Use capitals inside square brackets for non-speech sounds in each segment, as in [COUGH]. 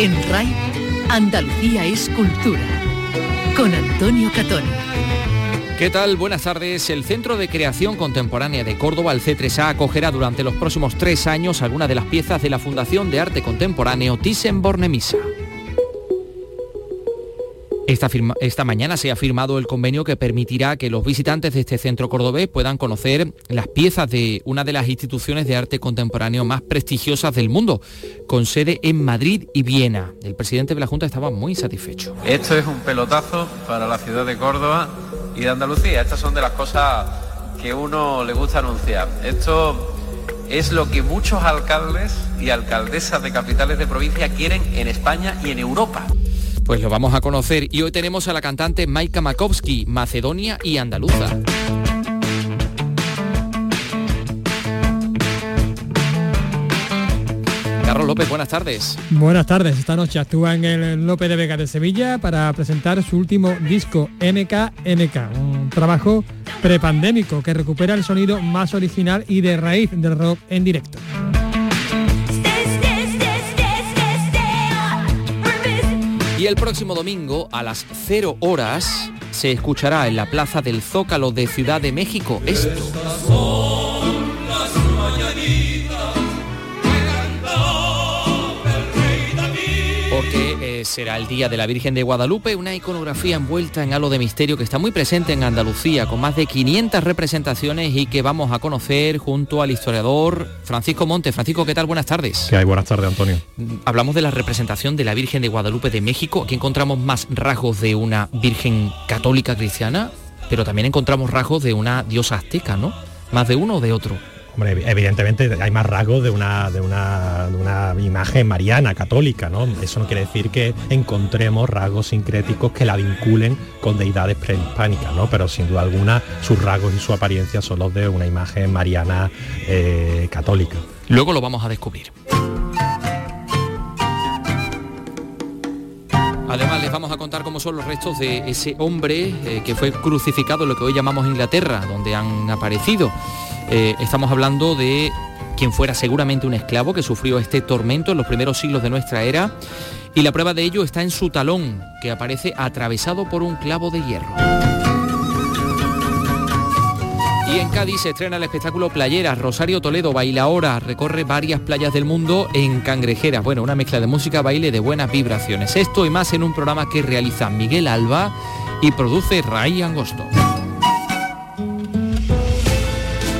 En RAI, Andalucía es cultura. Con Antonio Catón. ¿Qué tal? Buenas tardes. El Centro de Creación Contemporánea de Córdoba, el C3A, acogerá durante los próximos tres años algunas de las piezas de la Fundación de Arte Contemporáneo Thyssen-Bornemisza. Esta, mañana se ha firmado el convenio que permitirá que los visitantes de este centro cordobés puedan conocer las piezas de una de las instituciones de arte contemporáneo más prestigiosas del mundo, con sede en Madrid y Viena. El presidente de la Junta estaba muy satisfecho. Esto es un pelotazo para la ciudad de Córdoba y de Andalucía. Estas son de las cosas que uno le gusta anunciar. Esto es lo que muchos alcaldes y alcaldesas de capitales de provincia quieren en España y en Europa. Pues lo vamos a conocer y hoy tenemos a la cantante Maika Makowski, macedonia y andaluza. Carlos López, buenas tardes. Buenas tardes. Esta noche actúa en el López de Vega de Sevilla para presentar su último disco MKMK, un trabajo prepandémico que recupera el sonido más original y de raíz del rock en directo. Y el próximo domingo a las 0 horas se escuchará en la Plaza del Zócalo de Ciudad de México esto. Será el Día de la Virgen de Guadalupe, una iconografía envuelta en halo de misterio que está muy presente en Andalucía, con más de 500 representaciones y que vamos a conocer junto al historiador Francisco Monte. Francisco, ¿qué tal? Buenas tardes. ¿Qué hay? Buenas tardes, Antonio. Mm, hablamos de la representación de la Virgen de Guadalupe de México. Aquí encontramos más rasgos de una Virgen católica cristiana, pero también encontramos rasgos de una diosa azteca, ¿no? Más de uno o de otro evidentemente hay más rasgos de una, de una, imagen mariana, católica, ¿no? Eso no quiere decir que encontremos rasgos sincréticos que la vinculen con deidades prehispánicas, ¿no? Pero sin duda alguna sus rasgos y su apariencia son los de una imagen mariana eh, católica. Luego lo vamos a descubrir. Además les vamos a contar cómo son los restos de ese hombre eh, que fue crucificado en lo que hoy llamamos Inglaterra, donde han aparecido. Eh, estamos hablando de quien fuera seguramente un esclavo que sufrió este tormento en los primeros siglos de nuestra era y la prueba de ello está en su talón, que aparece atravesado por un clavo de hierro. Y en Cádiz se estrena el espectáculo Playeras. Rosario Toledo baila ahora, recorre varias playas del mundo en cangrejeras. Bueno, una mezcla de música, baile de buenas vibraciones. Esto y más en un programa que realiza Miguel Alba y produce Ray Angosto.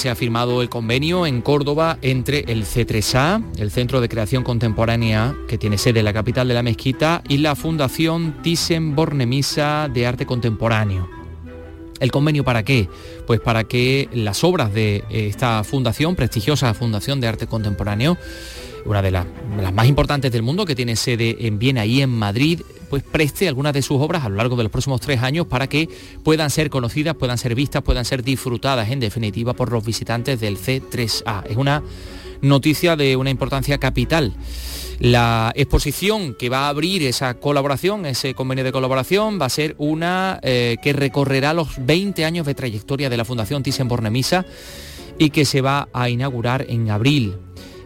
Se ha firmado el convenio en Córdoba entre el C3A, el Centro de Creación Contemporánea que tiene sede en la capital de la mezquita, y la Fundación Thyssen-Bornemisza de Arte Contemporáneo. ¿El convenio para qué? Pues para que las obras de esta fundación, prestigiosa Fundación de Arte Contemporáneo, una de las, más importantes del mundo, que tiene sede en Viena y en Madrid, pues preste algunas de sus obras a lo largo de los próximos tres años para que puedan ser conocidas, puedan ser vistas, puedan ser disfrutadas en definitiva por los visitantes del C3A. Es una noticia de una importancia capital. La exposición que va a abrir esa colaboración, ese convenio de colaboración, va a ser una eh, que recorrerá los 20 años de trayectoria de la Fundación Thyssen-Bornemisza y que se va a inaugurar en abril.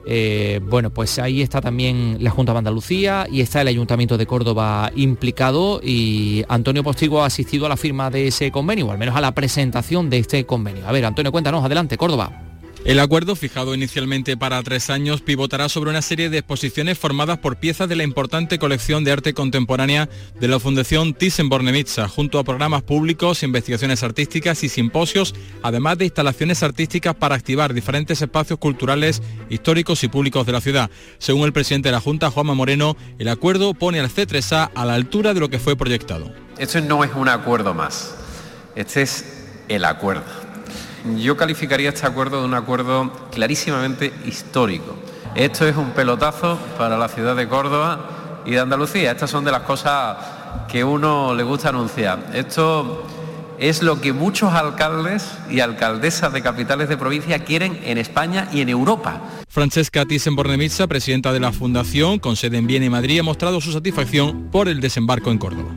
Eh, bueno, pues ahí está también la Junta de Andalucía y está el Ayuntamiento de Córdoba implicado y Antonio Postigo ha asistido a la firma de ese convenio, o al menos a la presentación de este convenio. A ver, Antonio, cuéntanos, adelante, Córdoba. El acuerdo, fijado inicialmente para tres años, pivotará sobre una serie de exposiciones formadas por piezas de la importante colección de arte contemporánea de la Fundación Thyssen-Bornemisza, junto a programas públicos, investigaciones artísticas y simposios, además de instalaciones artísticas para activar diferentes espacios culturales, históricos y públicos de la ciudad. Según el presidente de la Junta, Juanma Moreno, el acuerdo pone al C3A a la altura de lo que fue proyectado. Esto no es un acuerdo más, este es el acuerdo Yo calificaría este acuerdo de un acuerdo clarísimamente histórico. Esto es un pelotazo para la ciudad de Córdoba y de Andalucía. Estas son de las cosas que uno le gusta anunciar. Esto es lo que muchos alcaldes y alcaldesas de capitales de provincia quieren en España y en Europa. Francesca Thyssen-Bornemisza, presidenta de la Fundación, con sede en Viena y Madrid, ha mostrado su satisfacción por el desembarco en Córdoba.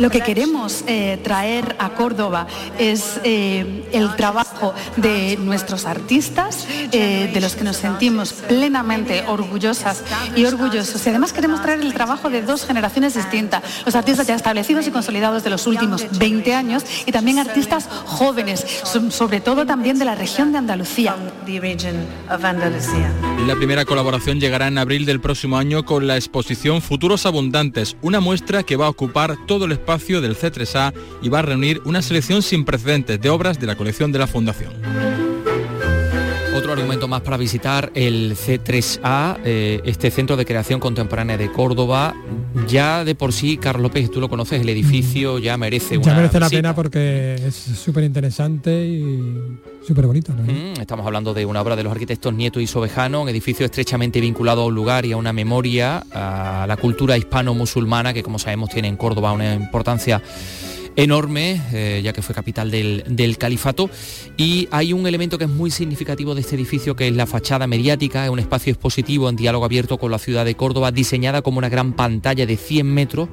Lo que queremos eh, traer a Córdoba es eh, el trabajo de nuestros artistas, eh, de los que nos sentimos plenamente orgullosas y orgullosos. Y además queremos traer el trabajo de dos generaciones distintas, los artistas ya establecidos y consolidados de los últimos 20 años y también artistas jóvenes, sobre todo también de la región de Andalucía la primera colaboración llegará en abril del próximo año con la exposición Futuros Abundantes, una muestra que va a ocupar todo el espacio del C3A y va a reunir una selección sin precedentes de obras de la colección de la Fundación. Otro argumento más para visitar el C3A, eh, este Centro de Creación Contemporánea de Córdoba. Ya de por sí, Carlos López, tú lo conoces, el edificio ya merece una Ya merece la pena porque es súper interesante y súper bonito. Mm, estamos hablando de una obra de los arquitectos Nieto y Sobejano, un edificio estrechamente vinculado a un lugar y a una memoria, a la cultura hispano-musulmana, que como sabemos tiene en Córdoba una importancia enorme, eh, ya que fue capital del, califato. Y hay un elemento que es muy significativo de este edificio, que es la fachada mediática, es un espacio expositivo en diálogo abierto con la ciudad de Córdoba, diseñada como una gran pantalla de 100 metros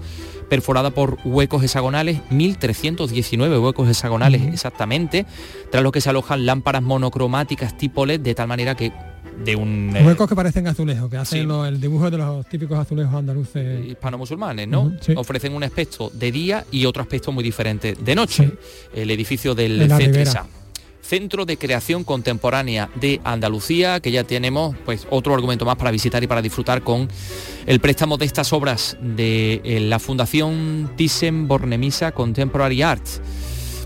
perforada por huecos hexagonales, 1.319 huecos hexagonales exactamente, tras los que se alojan lámparas monocromáticas tipo LED, de tal manera que de un... Eh, Huecos que parecen azulejos, que hacen el dibujo de los típicos azulejos andaluces. Hispano-musulmanes, ¿no? Ofrecen un aspecto de día y otro aspecto muy diferente de noche. El edificio del CETRESA. Centro de Creación Contemporánea de Andalucía, que ya tenemos pues otro argumento más para visitar y para disfrutar con el préstamo de estas obras de eh, la Fundación Thyssen Bornemisza Contemporary Arts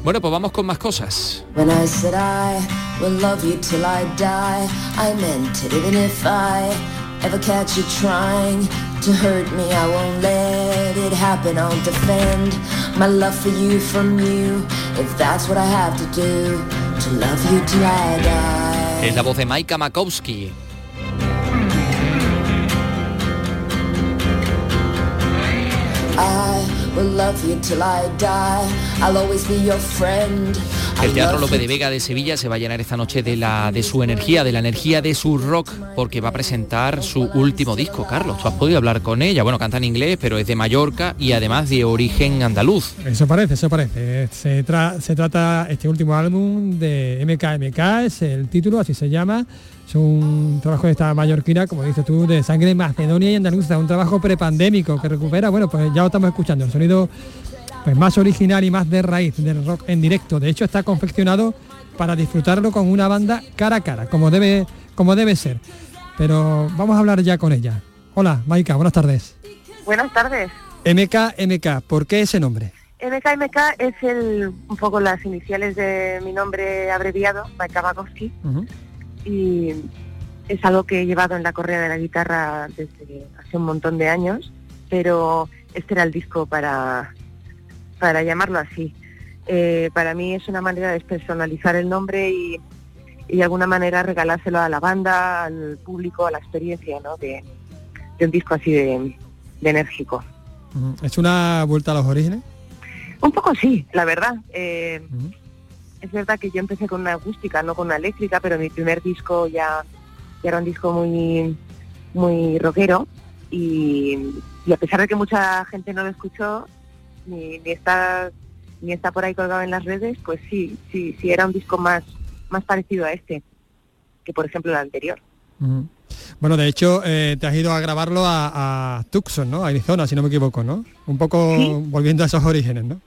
bueno, pues vamos con más cosas. When I said I will love you till I die, I meant it. Even if I ever catch you trying to hurt me, I won't let it happen. I'll defend my love for you from you. If that's what I have to do, to love you till I die. Es la voz de Maika Makowski. I el Teatro López de Vega de Sevilla se va a llenar esta noche de, la, de su energía, de la energía de su rock, porque va a presentar su último disco. Carlos, tú has podido hablar con ella. Bueno, canta en inglés, pero es de Mallorca y además de origen andaluz. Eso parece, eso parece. Se, se trata este último álbum de MKMK, es el título, así se llama. Es un trabajo de esta mallorquina, como dices tú, de sangre macedonia y andaluza, un trabajo prepandémico que recupera, bueno, pues ya lo estamos escuchando, el sonido pues más original y más de raíz del rock en directo. De hecho, está confeccionado para disfrutarlo con una banda cara a cara, como debe, como debe ser. Pero vamos a hablar ya con ella. Hola, Maika, buenas tardes. Buenas tardes. MK, MK, ¿por qué ese nombre? MK es el, un poco las iniciales de mi nombre abreviado, Maika Makovsky y es algo que he llevado en la correa de la guitarra desde hace un montón de años, pero este era el disco para, para llamarlo así. Eh, para mí es una manera de despersonalizar el nombre y, de alguna manera regalárselo a la banda, al público, a la experiencia ¿no? de, un disco así de, enérgico. ¿Es una vuelta a los orígenes? Un poco sí, la verdad. Eh, es verdad que yo empecé con una acústica, no con una eléctrica, pero mi primer disco ya, era un disco muy, muy rockero y, a pesar de que mucha gente no lo escuchó, ni, está ni está por ahí colgado en las redes, pues sí, sí, sí era un disco más, más parecido a este que por ejemplo el anterior. Bueno, de hecho, eh, te has ido a grabarlo a, Tucson, ¿no? A Arizona, si no me equivoco, ¿no? Un poco volviendo a esos orígenes, ¿no?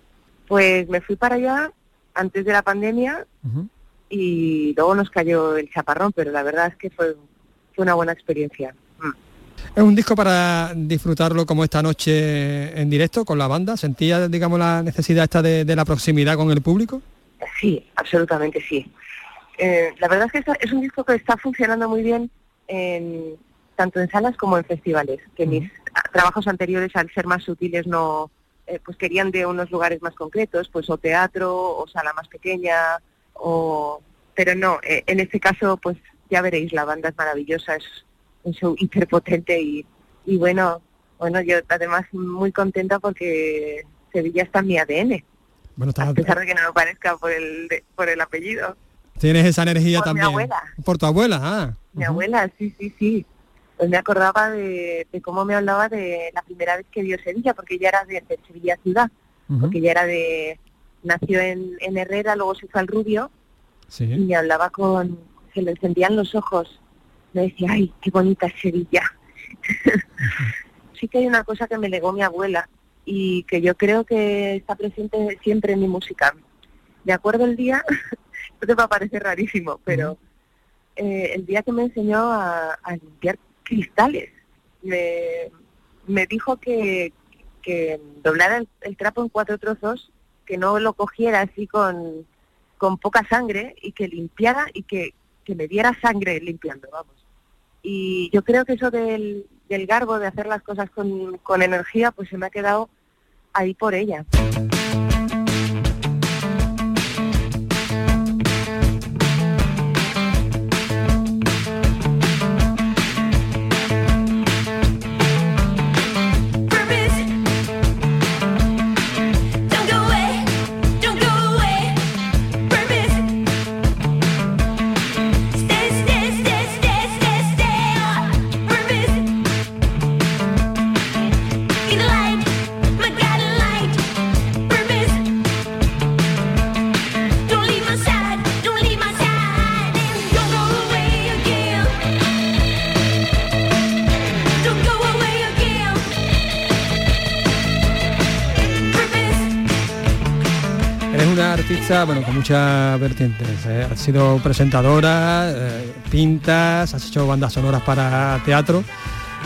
Pues me fui para allá antes de la pandemia y luego nos cayó el chaparrón, pero la verdad es que fue, fue una buena experiencia. Mm. ¿Es un disco para disfrutarlo como esta noche en directo con la banda? ¿Sentía, digamos, la necesidad esta de, la proximidad con el público? Sí, absolutamente sí. Eh, la verdad es que es un disco que está funcionando muy bien tanto en salas como en festivales, que mis trabajos anteriores, al ser más sutiles, no, eh, pues querían de unos lugares más concretos, pues o teatro, o sala más pequeña, o... Pero no, eh, en este caso, pues ya veréis, la banda es maravillosa, es un show hiperpotente y, y bueno, bueno, yo además muy contenta porque Sevilla está en mi ADN. Bueno, a pesar de que no me parezca por el, por el apellido. Tienes esa energía por también. Mi abuela. Por tu abuela, ah. Mi abuela, sí, sí, sí. Pues me acordaba de, cómo me hablaba de la primera vez que vio Sevilla, porque ella era de, Sevilla ciudad, porque ella era de, nació en, en, Herrera, luego se fue al Rubio, y me hablaba con, se le encendían los ojos, me decía, ay, qué bonita es Sevilla. [LAUGHS] sí que hay una cosa que me legó mi abuela, y que yo creo que está presente siempre en mi música. De acuerdo el día, [LAUGHS] esto te va a parecer rarísimo, pero eh, el día que me enseñó a, limpiar cristales, me, me dijo que, que doblara el, trapo en cuatro trozos, que no lo cogiera así con, con poca sangre y que limpiara y que, que me diera sangre limpiando, vamos. Y yo creo que eso del, del garbo, de hacer las cosas con, con energía, pues se me ha quedado ahí por ella. Bueno, con muchas vertientes. ¿eh? Has sido presentadora, eh, pintas, has hecho bandas sonoras para teatro.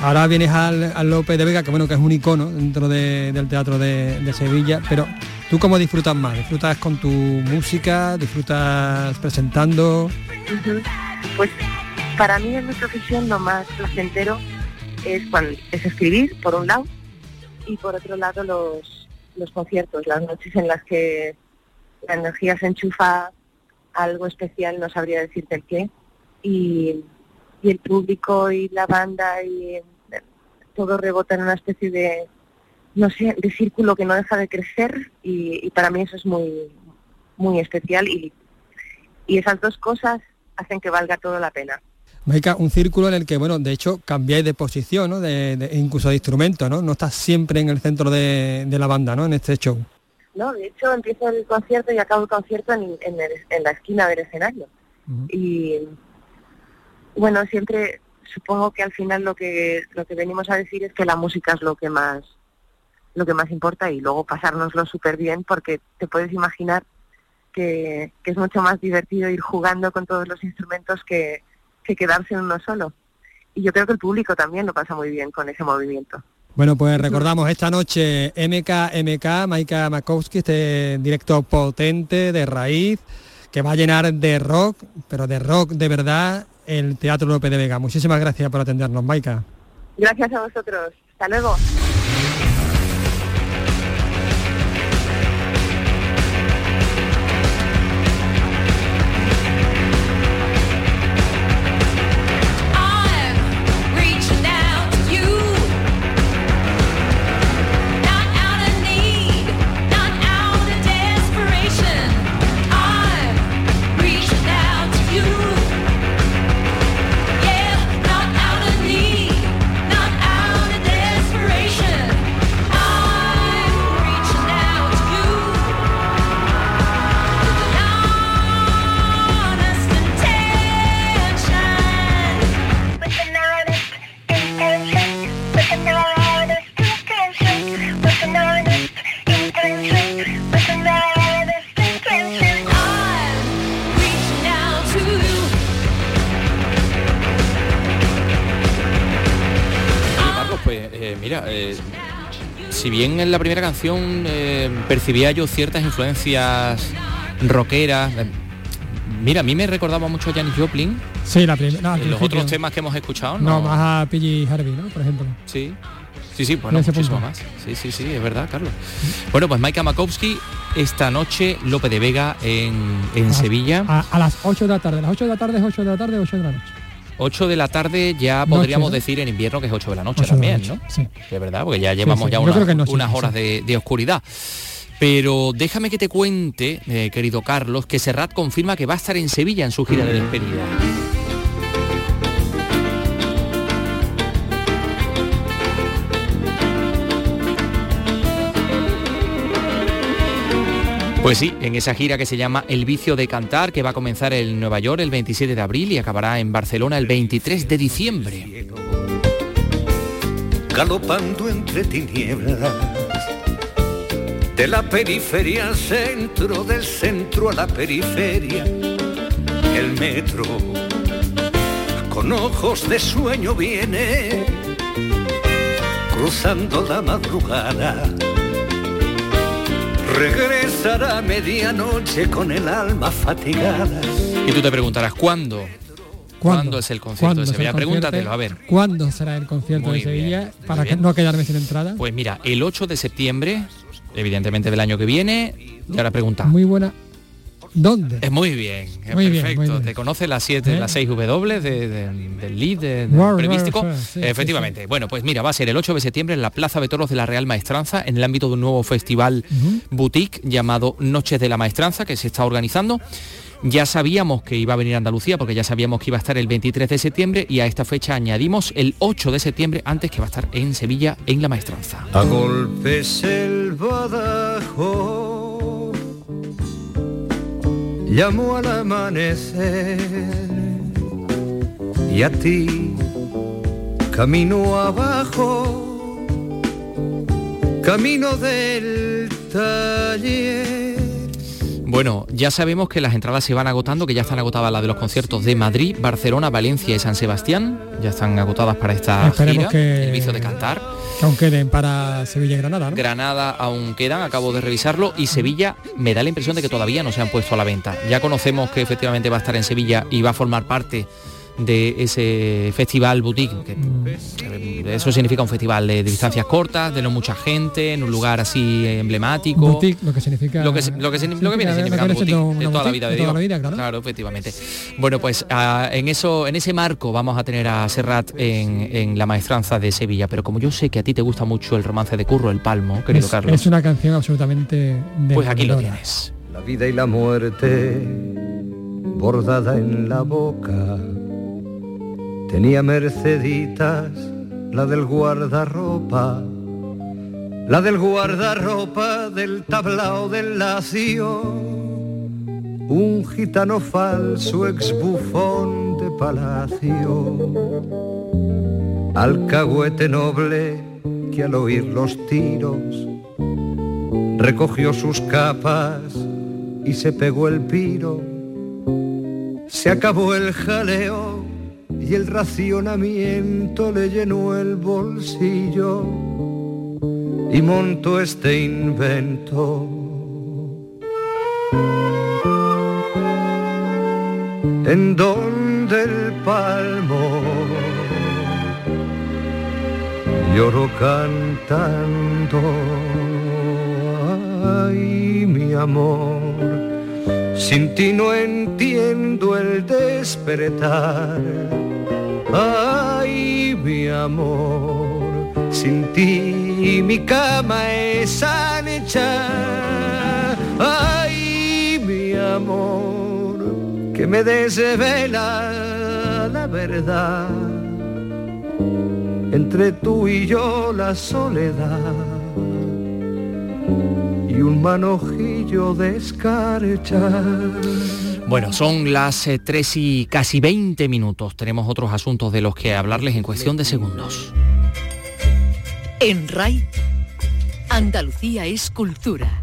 Ahora vienes al, López de Vega, que bueno, que es un icono dentro del teatro de, Sevilla, pero ¿tú cómo disfrutas más? ¿Disfrutas con tu música? ¿Disfrutas presentando? Pues para mí en mi profesión lo más placentero es, cuando, es escribir, por un lado, y por otro lado los, los conciertos, las noches en las que la energía se enchufa algo especial, no sabría decirte el qué, y, el público y la banda y todo rebota en una especie de, no sé, de círculo que no deja de crecer y, para mí eso es muy, muy especial y, y esas dos cosas hacen que valga todo la pena. Maika, un círculo en el que, bueno, de hecho cambiáis de posición, ¿no? De, incluso de instrumento, ¿no? No estás siempre en el centro de, de la banda, ¿no? En este show. ¿No? De hecho, empiezo el concierto y acabo el concierto en, en, la esquina del escenario. Y bueno, siempre supongo que al final lo que lo que venimos a decir es que la música es lo que más lo que más importa y luego pasárnoslo súper bien porque te puedes imaginar que, que, es mucho más divertido ir jugando con todos los instrumentos que, que quedarse en uno solo. Y yo creo que el público también lo pasa muy bien con ese movimiento. Bueno, pues recordamos esta noche MK, MK, Maika Makowski, este directo potente de raíz, que va a llenar de rock, pero de rock de verdad, el Teatro López de Vega. Muchísimas gracias por atendernos, Maika. Gracias a vosotros. Hasta luego. En la primera canción eh, percibía yo ciertas influencias rockeras, eh, mira, a mí me recordaba mucho a Janis Joplin. Sí, la primera. los otros temas que hemos escuchado, ¿no? más a P.G. Harvey, ¿no? Por ejemplo. Sí. Sí, sí, bueno, muchísimo más. Sí, sí, sí, es verdad, Carlos. Bueno, pues Maika Makowski esta noche, Lope de Vega en, Sevilla. A, las 8 de la tarde, las 8 de la tarde, 8 de la tarde, 8 de la noche. 8 de la tarde ya podríamos decir en invierno que es 8 de la noche también, ¿no? Sí. Es verdad, porque ya llevamos ya unas horas de, oscuridad. Pero déjame que te cuente, eh, querido Carlos, que Serrat confirma que va a estar en Sevilla en su gira de despedida. Pues sí, en esa gira que se llama El vicio de cantar, que va a comenzar en Nueva York el 27 de abril y acabará en Barcelona el 23 de diciembre. Galopando entre tinieblas, de la periferia al centro, del centro a la periferia, el metro con ojos de sueño viene, cruzando la madrugada regresará a medianoche con el alma fatigada. Y tú te preguntarás, ¿cuándo? ¿Cuándo, es el concierto de Sevilla? Pregúntatelo, a ver. ¿Cuándo será el concierto de Sevilla? para que no quedarme sin entrada. Pues mira, el 8 de septiembre, evidentemente del año que viene, ya la pregunta. Muy buena ¿Dónde? Es muy bien, es perfecto. Te conoce las 7, ¿Eh? las 6 W del lead de, prevístico. Efectivamente. Bueno, pues mira, va a ser el 8 de septiembre en la Plaza de Toros de la Real Maestranza, en el ámbito de un nuevo festival boutique llamado Noches de la Maestranza, que se está organizando. Ya sabíamos que iba a venir a Andalucía porque ya sabíamos que iba a estar el 23 de septiembre y a esta fecha añadimos el 8 de septiembre antes que va a estar en Sevilla en la Maestranza. A golpes el llamo al amanecer y a ti camino abajo, camino del taller. Bueno, ya sabemos que las entradas se van agotando, que ya están agotadas las de los conciertos de Madrid, Barcelona, Valencia y San Sebastián. Ya están agotadas para esta gira, el vicio de cantar aún queden para Sevilla y Granada, ¿no? Granada aún quedan, acabo de revisarlo, y Sevilla me da la impresión de que todavía no se han puesto a la venta. Ya conocemos que efectivamente va a estar en Sevilla y va a formar parte de ese festival boutique. Mm. eso significa un festival de, distancias cortas, de no mucha gente, en un lugar así emblemático. Boutique, lo que significa. Lo que, lo que, viene significando boutique de toda la vida de Dios. claro. efectivamente. Bueno, pues ah, en eso, en ese marco vamos a tener a Serrat en, la maestranza de Sevilla. Pero como yo sé que a ti te gusta mucho el romance de Curro, el Palmo, querido Carlos. Es una canción absolutamente. Pues aquí lo tienes. La vida y la muerte bordada en la boca Tenía Merceditas, la del guardarropa, la del guardarropa del tablao del lacio, un gitano falso ex bufón de palacio, alcahuete noble que al oír los tiros recogió sus capas y se pegó el piro, se acabó el jaleo y el racionamiento le llenó el bolsillo y montó este invento. En donde el palmo lloró cantando, ay mi amor sin ti no entiendo el despertar. Ay, mi amor, sin ti mi cama es anhecha. Ay, mi amor, que me desvela la verdad. Entre tú y yo la soledad y un manojillo de escarcha. Bueno, son las 3 eh, y casi 20 minutos. Tenemos otros asuntos de los que hablarles en cuestión de segundos. En RAI, Andalucía es cultura.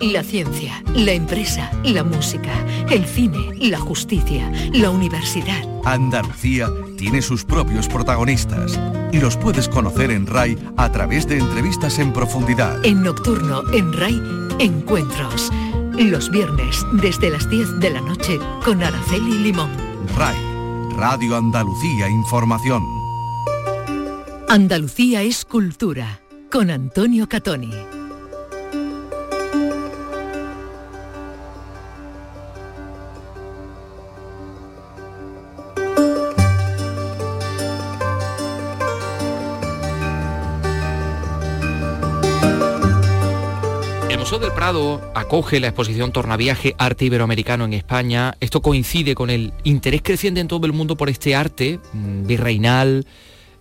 La ciencia, la empresa, la música, el cine, la justicia, la universidad. Andalucía tiene sus propios protagonistas y los puedes conocer en RAI a través de entrevistas en profundidad. En Nocturno, en RAI, encuentros. Los viernes desde las 10 de la noche con Araceli Limón. RAI, Radio Andalucía Información. Andalucía es cultura con Antonio Catoni. Acoge la exposición Tornaviaje Arte Iberoamericano en España. Esto coincide con el interés creciente en todo el mundo por este arte mm, virreinal,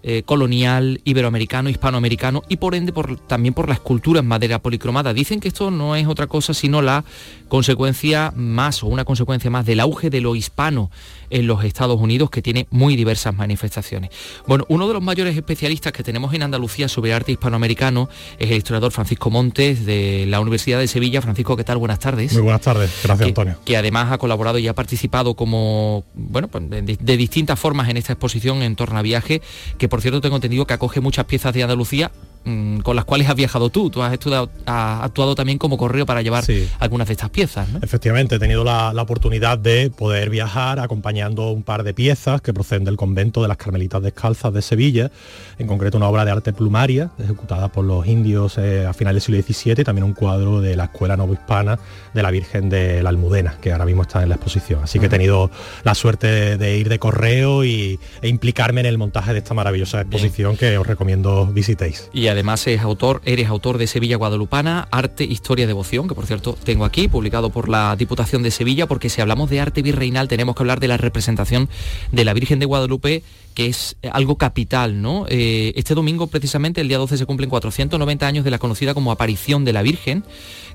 eh, colonial, iberoamericano, hispanoamericano y por ende por, también por la escultura en madera policromada. Dicen que esto no es otra cosa sino la consecuencia más o una consecuencia más del auge de lo hispano en los Estados Unidos que tiene muy diversas manifestaciones. Bueno, uno de los mayores especialistas que tenemos en Andalucía sobre arte hispanoamericano es el historiador Francisco Montes de la Universidad de Sevilla. Francisco, ¿qué tal? Buenas tardes. Muy buenas tardes, gracias que, Antonio. Que además ha colaborado y ha participado como, bueno, pues, de, de distintas formas en esta exposición en torno a viaje, que por cierto tengo entendido que acoge muchas piezas de Andalucía con las cuales has viajado tú. Tú has, estudiado, has actuado también como correo para llevar sí. algunas de estas piezas. ¿no? Efectivamente, he tenido la, la, oportunidad de poder viajar acompañando un par de piezas que proceden del convento de las Carmelitas Descalzas de Sevilla, en concreto una obra de arte plumaria ejecutada por los indios eh, a finales del siglo XVII y también un cuadro de la Escuela Novohispana de la Virgen de la Almudena, que ahora mismo está en la exposición. Así que he tenido la suerte de, de ir de correo y, e implicarme en el montaje de esta maravillosa exposición Bien. que os recomiendo visitéis. Y además eres autor de Sevilla Guadalupana, Arte, Historia, Devoción, que por cierto tengo aquí, publicado por la Diputación de Sevilla, porque si hablamos de arte virreinal tenemos que hablar de la representación de la Virgen de Guadalupe, que es algo capital, ¿no? Eh, este domingo, precisamente, el día 12, se cumplen 490 años de la conocida como aparición de la Virgen,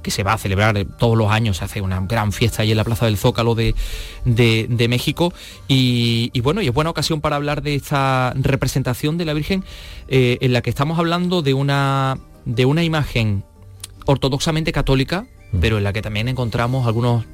que se va a celebrar todos los años, se hace una gran fiesta ahí en la Plaza del Zócalo de, de, de México. Y, y, bueno, y es buena ocasión para hablar de esta representación de la Virgen, eh, en la que estamos hablando de una, de una imagen ortodoxamente católica, mm. pero en la que también encontramos algunos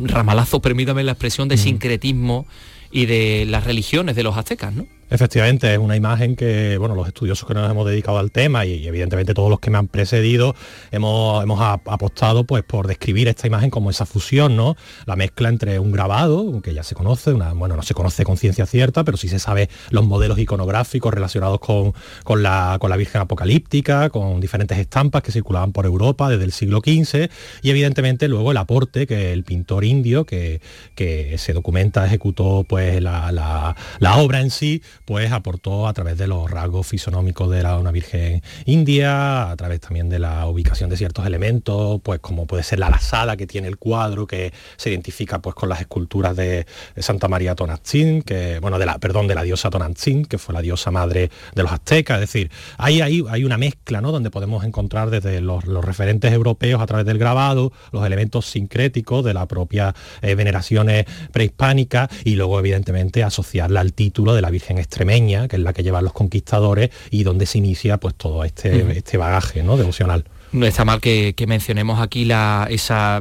ramalazos, permítame la expresión, de mm. sincretismo y de las religiones de los aztecas, ¿no? Efectivamente, es una imagen que, bueno, los estudiosos que nos hemos dedicado al tema y, evidentemente todos los que me han precedido hemos, hemos apostado pues por describir esta imagen como esa fusión, ¿no? La mezcla entre un grabado, que ya se conoce, una, bueno, no se conoce con ciencia cierta, pero sí se sabe los modelos iconográficos relacionados con, con, la, con la Virgen Apocalíptica, con diferentes estampas que circulaban por Europa desde el siglo XV y evidentemente luego el aporte que el pintor indio que, que se documenta, ejecutó pues la, la, la obra en sí, pues aportó a través de los rasgos fisonómicos de la, una virgen india, a través también de la ubicación de ciertos elementos, pues como puede ser la lazada que tiene el cuadro, que se identifica pues con las esculturas de, Santa María Tonantzin, que, bueno, de la, perdón, de la diosa Tonantzin, que fue la diosa madre de los aztecas, es decir, hay, hay, hay una mezcla, ¿no? Donde podemos encontrar desde los, referentes europeos a través del grabado, los elementos sincréticos de la propia eh, veneraciones prehispánicas y luego evidentemente asociarla al título de la Virgen extremeña, que es la que llevan los conquistadores y donde se inicia pues todo este, uh -huh. este bagaje ¿no? devocional. No está mal que, que mencionemos aquí la, esa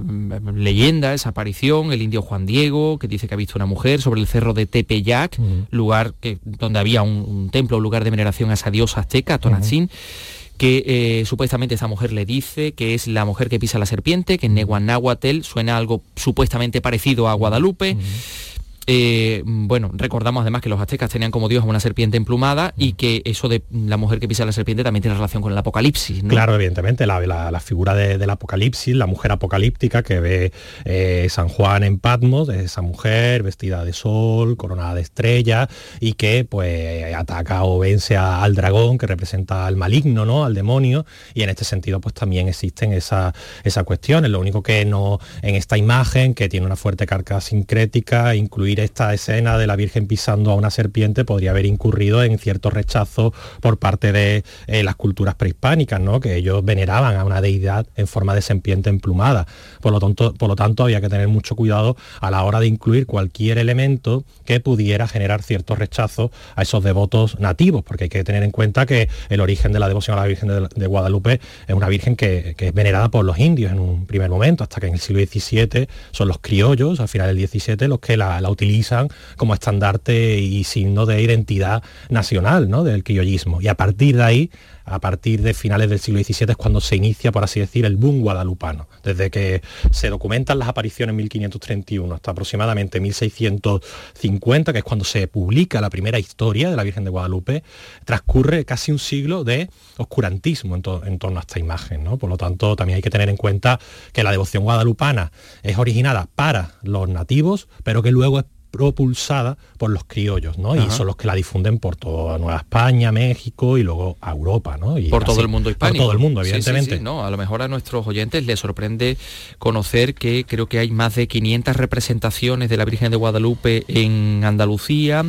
leyenda, esa aparición, el indio Juan Diego, que dice que ha visto una mujer sobre el cerro de Tepeyac, uh -huh. lugar que, donde había un, un, templo, un lugar de veneración a esa diosa azteca, Tonantzin. Uh -huh que eh, supuestamente esa mujer le dice que es la mujer que pisa la serpiente, que en Neguanáhuatl suena algo supuestamente parecido a Guadalupe. Uh -huh. Eh, bueno, recordamos además que los aztecas tenían como dios a una serpiente emplumada y que eso de la mujer que pisa la serpiente también tiene relación con el apocalipsis. ¿no? Claro, evidentemente, la, la, la figura de, del apocalipsis, la mujer apocalíptica que ve eh, San Juan en Patmos, es esa mujer vestida de sol, coronada de estrellas y que pues ataca o vence a, al dragón que representa al maligno, ¿no? Al demonio y en este sentido pues también existen esas esa cuestiones. Lo único que no en esta imagen que tiene una fuerte carga sincrética, esta escena de la Virgen pisando a una serpiente podría haber incurrido en cierto rechazo por parte de eh, las culturas prehispánicas, ¿no? que ellos veneraban a una deidad en forma de serpiente emplumada. Por lo, tanto, por lo tanto, había que tener mucho cuidado a la hora de incluir cualquier elemento que pudiera generar cierto rechazo a esos devotos nativos, porque hay que tener en cuenta que el origen de la devoción a la Virgen de, de Guadalupe es una Virgen que, que, es venerada por los indios en un primer momento, hasta que en el siglo XVII son los criollos, al final del XVII, los que la, la utilizan utilizan como estandarte y signo de identidad nacional ¿no? del criollismo. Y a partir de ahí a partir de finales del siglo XVII es cuando se inicia, por así decir, el boom guadalupano. Desde que se documentan las apariciones en 1531 hasta aproximadamente 1650, que es cuando se publica la primera historia de la Virgen de Guadalupe, transcurre casi un siglo de oscurantismo en, torno a esta imagen. ¿no? Por lo tanto, también hay que tener en cuenta que la devoción guadalupana es originada para los nativos, pero que luego es propulsada por los criollos, ¿no? Y son los que la difunden por toda Nueva España, México y luego a Europa, ¿no? Y por todo el mundo hispánico. Por todo el mundo, evidentemente. no, a lo mejor a nuestros oyentes les sorprende conocer que creo que hay más de 500 representaciones de la Virgen de Guadalupe en Andalucía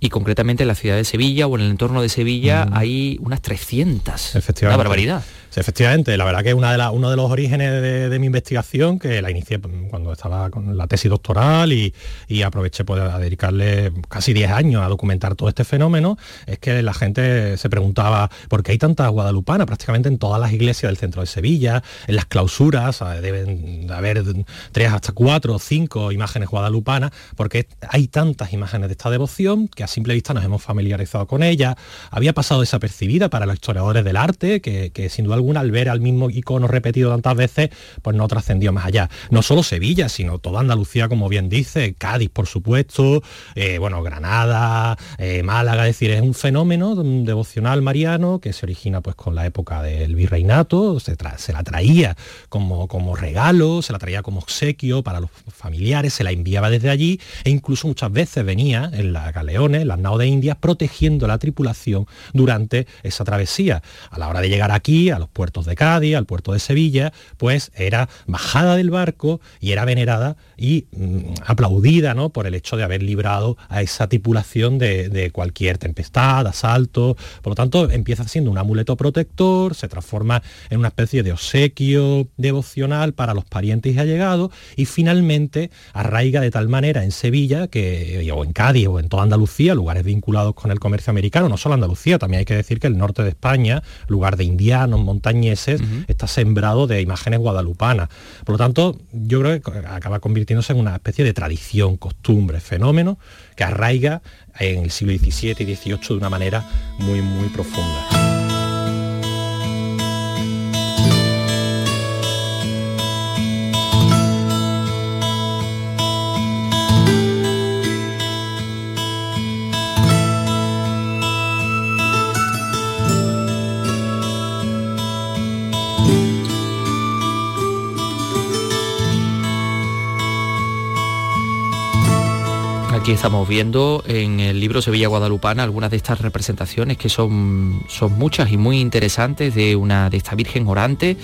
y concretamente en la ciudad de Sevilla o en el entorno de Sevilla hay unas 300. Efectivamente. Una barbaridad efectivamente, la verdad que una de uno de los orígenes de, mi investigación, que la inicié cuando estaba con la tesis doctoral y, aproveché pues, a dedicarle casi 10 años a documentar todo este fenómeno, es que la gente se preguntaba por qué hay tantas guadalupanas prácticamente en todas las iglesias del centro de Sevilla, en las clausuras, deben de haber tres hasta cuatro o cinco imágenes guadalupanas, porque hay tantas imágenes de esta devoción que a simple vista nos hemos familiarizado con ella, había pasado desapercibida para los historiadores del arte, que sin duda al ver al mismo icono repetido tantas veces, pues no trascendió más allá. No solo Sevilla, sino toda Andalucía, como bien dice, Cádiz, por supuesto, eh, bueno, Granada, eh, Málaga, es decir, es un fenómeno devocional mariano que se origina pues con la época del virreinato, se, la traía como, como regalo, se la traía como obsequio para los familiares, se la enviaba desde allí e incluso muchas veces venía en las galeones, en las naos de Indias, protegiendo la tripulación durante esa travesía. A la hora de llegar aquí, a los puertos de Cádiz, al puerto de Sevilla, pues era bajada del barco y era venerada y mm, aplaudida ¿no? por el hecho de haber librado a esa tripulación de, cualquier tempestad, asalto. Por lo tanto, empieza siendo un amuleto protector, se transforma en una especie de obsequio devocional para los parientes y allegados y finalmente arraiga de tal manera en Sevilla que, o en Cádiz o en toda Andalucía, lugares vinculados con el comercio americano, no solo Andalucía, también hay que decir que el norte de España, lugar de indianos, montañeses, está sembrado de imágenes guadalupanas. Por lo tanto, yo creo que acaba convirtiéndose en una especie de tradición, costumbre, fenómeno que arraiga en el siglo XVII y XVIII de una manera muy, muy profunda. Aquí estamos viendo en el libro Sevilla Guadalupana algunas de estas representaciones que son, son muchas y muy interesantes de una de esta Virgen orante.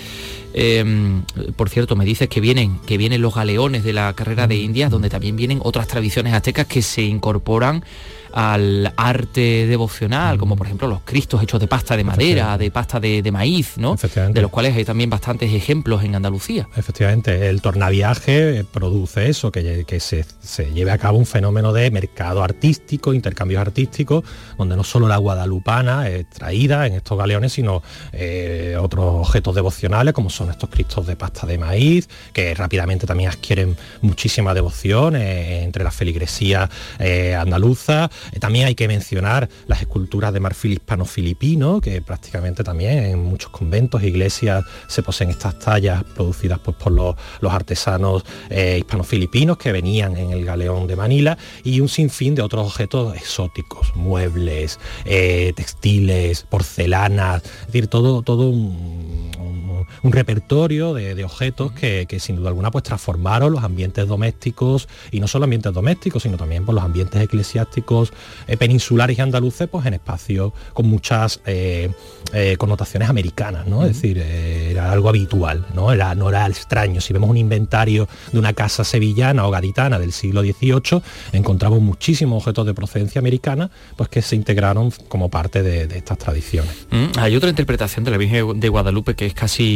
Em, por cierto, me dices que vienen, que vienen los galeones de la carrera de Indias, donde también vienen otras tradiciones aztecas que se incorporan al arte devocional, como por ejemplo los cristos hechos de pasta de madera, de pasta de, maíz, ¿no? De los cuales hay también bastantes ejemplos en Andalucía. Efectivamente, el tornaviaje produce eso, que, se, lleve a cabo un fenómeno de mercado artístico, intercambios artísticos, donde no solo la guadalupana es traída en estos galeones, sino eh, otros objetos devocionales, como son estos cristos de pasta de maíz, que rápidamente también adquieren muchísima devoción eh, entre la feligresía eh, andaluza, eh, también hay que mencionar las esculturas de marfil hispano-filipino, que prácticamente también en muchos conventos e iglesias se poseen estas tallas producidas pues, por los, artesanos eh, hispano-filipinos que venían en el galeón de Manila y un sinfín de otros objetos exóticos, muebles, eh, textiles, porcelanas, es decir, todo, todo un, repertorio de, objetos que, sin duda alguna pues transformaron los ambientes domésticos y no solo ambientes domésticos, sino también por los ambientes eclesiásticos eh, peninsulares y andaluces pues en espacios con muchas eh, eh, connotaciones americanas, ¿no? Es decir, era algo habitual, ¿no? Era, no era extraño. Si vemos un inventario de una casa sevillana o gaditana del siglo XVIII, encontramos muchísimos objetos de procedencia americana, pues que se integraron como parte de, estas tradiciones. Mm, hay otra interpretación de la Virgen de Guadalupe que es casi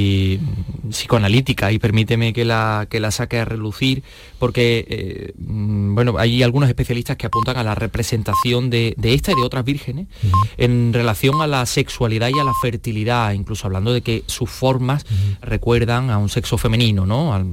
psicoanalítica y permíteme que la, que la saque a relucir porque eh, mm, bueno, hay algunos especialistas que apuntan a la representación de, esta y de otras vírgenes en relación a la sexualidad y a la fertilidad, incluso hablando de que sus formas recuerdan a un sexo femenino, ¿no? A,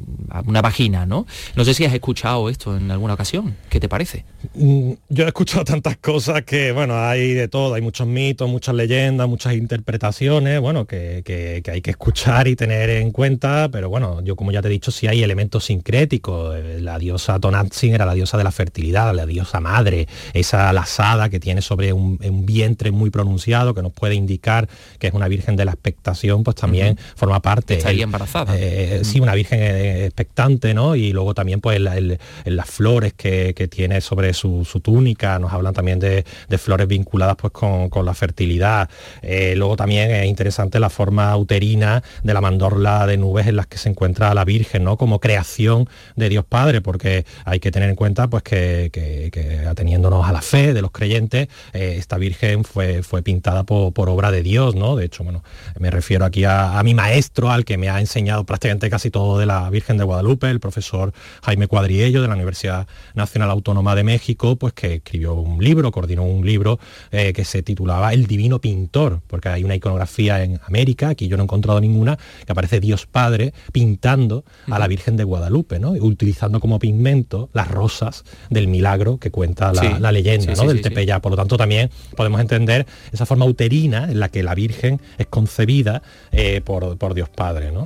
una vagina, ¿no? No sé si has escuchado esto en alguna ocasión. ¿Qué te parece? Mm, yo he escuchado tantas cosas que, bueno, hay de todo, hay muchos mitos, muchas leyendas, muchas interpretaciones, bueno, que, que hay que escuchar y tener en cuenta pero bueno, yo como ya te he dicho, sí hay elementos sincréticos. Eh, la diosa Tonatzin era la diosa de la fertilidad, la diosa madre, esa lazada que tiene sobre un, vientre muy pronunciado, que nos puede indicar que es una virgen de la expectación, pues también forma parte. Estaría embarazada. Eh, sí, una virgen eh, expectante, ¿no? Y luego también pues en las flores que, tiene sobre su, túnica, nos hablan también de, flores vinculadas pues con, la fertilidad. luego también es interesante la forma uterina de la mandorla de nubes en las que se encuentra la Virgen, ¿no? Como creación de Dios Padre, porque hay que tener en cuenta pues que, ateniéndonos a la fe de los creyentes, eh, esta Virgen fue, fue pintada por, obra de Dios, ¿no? De hecho, bueno, me refiero aquí a, mi maestro, al que me ha enseñado prácticamente casi todo de la Virgen de Guadalupe, el profesor Jaime Cuadriello de la Universidad Nacional Autónoma de México, pues que escribió un libro, coordinó un libro eh, que se titulaba El Divino Pintor, porque hay una iconografía en América, aquí yo no he encontrado ninguna, que aparece Dios Padre pintando a la Virgen de Guadalupe, ¿no? utilizando como pigmento las rosas del milagro que cuenta la, leyenda del Tepeyá. Por lo tanto, también podemos entender esa forma uterina en la que la Virgen es concebida eh, por, Dios Padre. ¿no?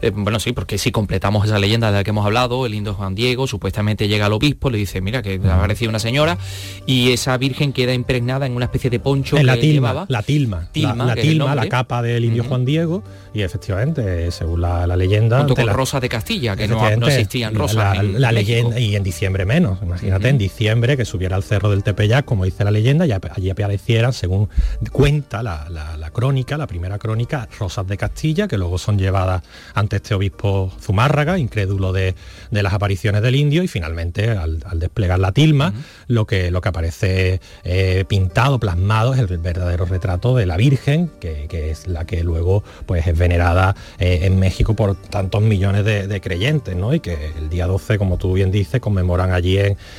Eh, bueno, sí, porque si completamos esa leyenda de la que hemos hablado, el lindo Juan Diego supuestamente llega al obispo, le dice, mira, que ha aparecido una señora, y esa Virgen queda impregnada en una especie de poncho en la tilma, La tilma, la, tilma, la capa del indio Juan Diego, y efectivamente según la, leyenda. Junto con Rosa de Castilla, que no, existían rosas. La, leyenda, y en diciembre menos. Imagínate, en diciembre que subiera al cerro del Tepeyac, como dice la leyenda, y allí aparecieran, según cuenta la, crónica, la primera crónica, Rosas de Castilla, que luego son llevadas ante este obispo Zumárraga, incrédulo de, las apariciones del indio, y finalmente al, desplegar la tilma, lo, que, lo que aparece eh, pintado, plasmado, es el verdadero retrato de la Virgen, que, es la que luego pues, es venerada eh, en México por tantos millones de, creyentes, ¿no? Y que el día 12, como tú bien dices, conmemoran allí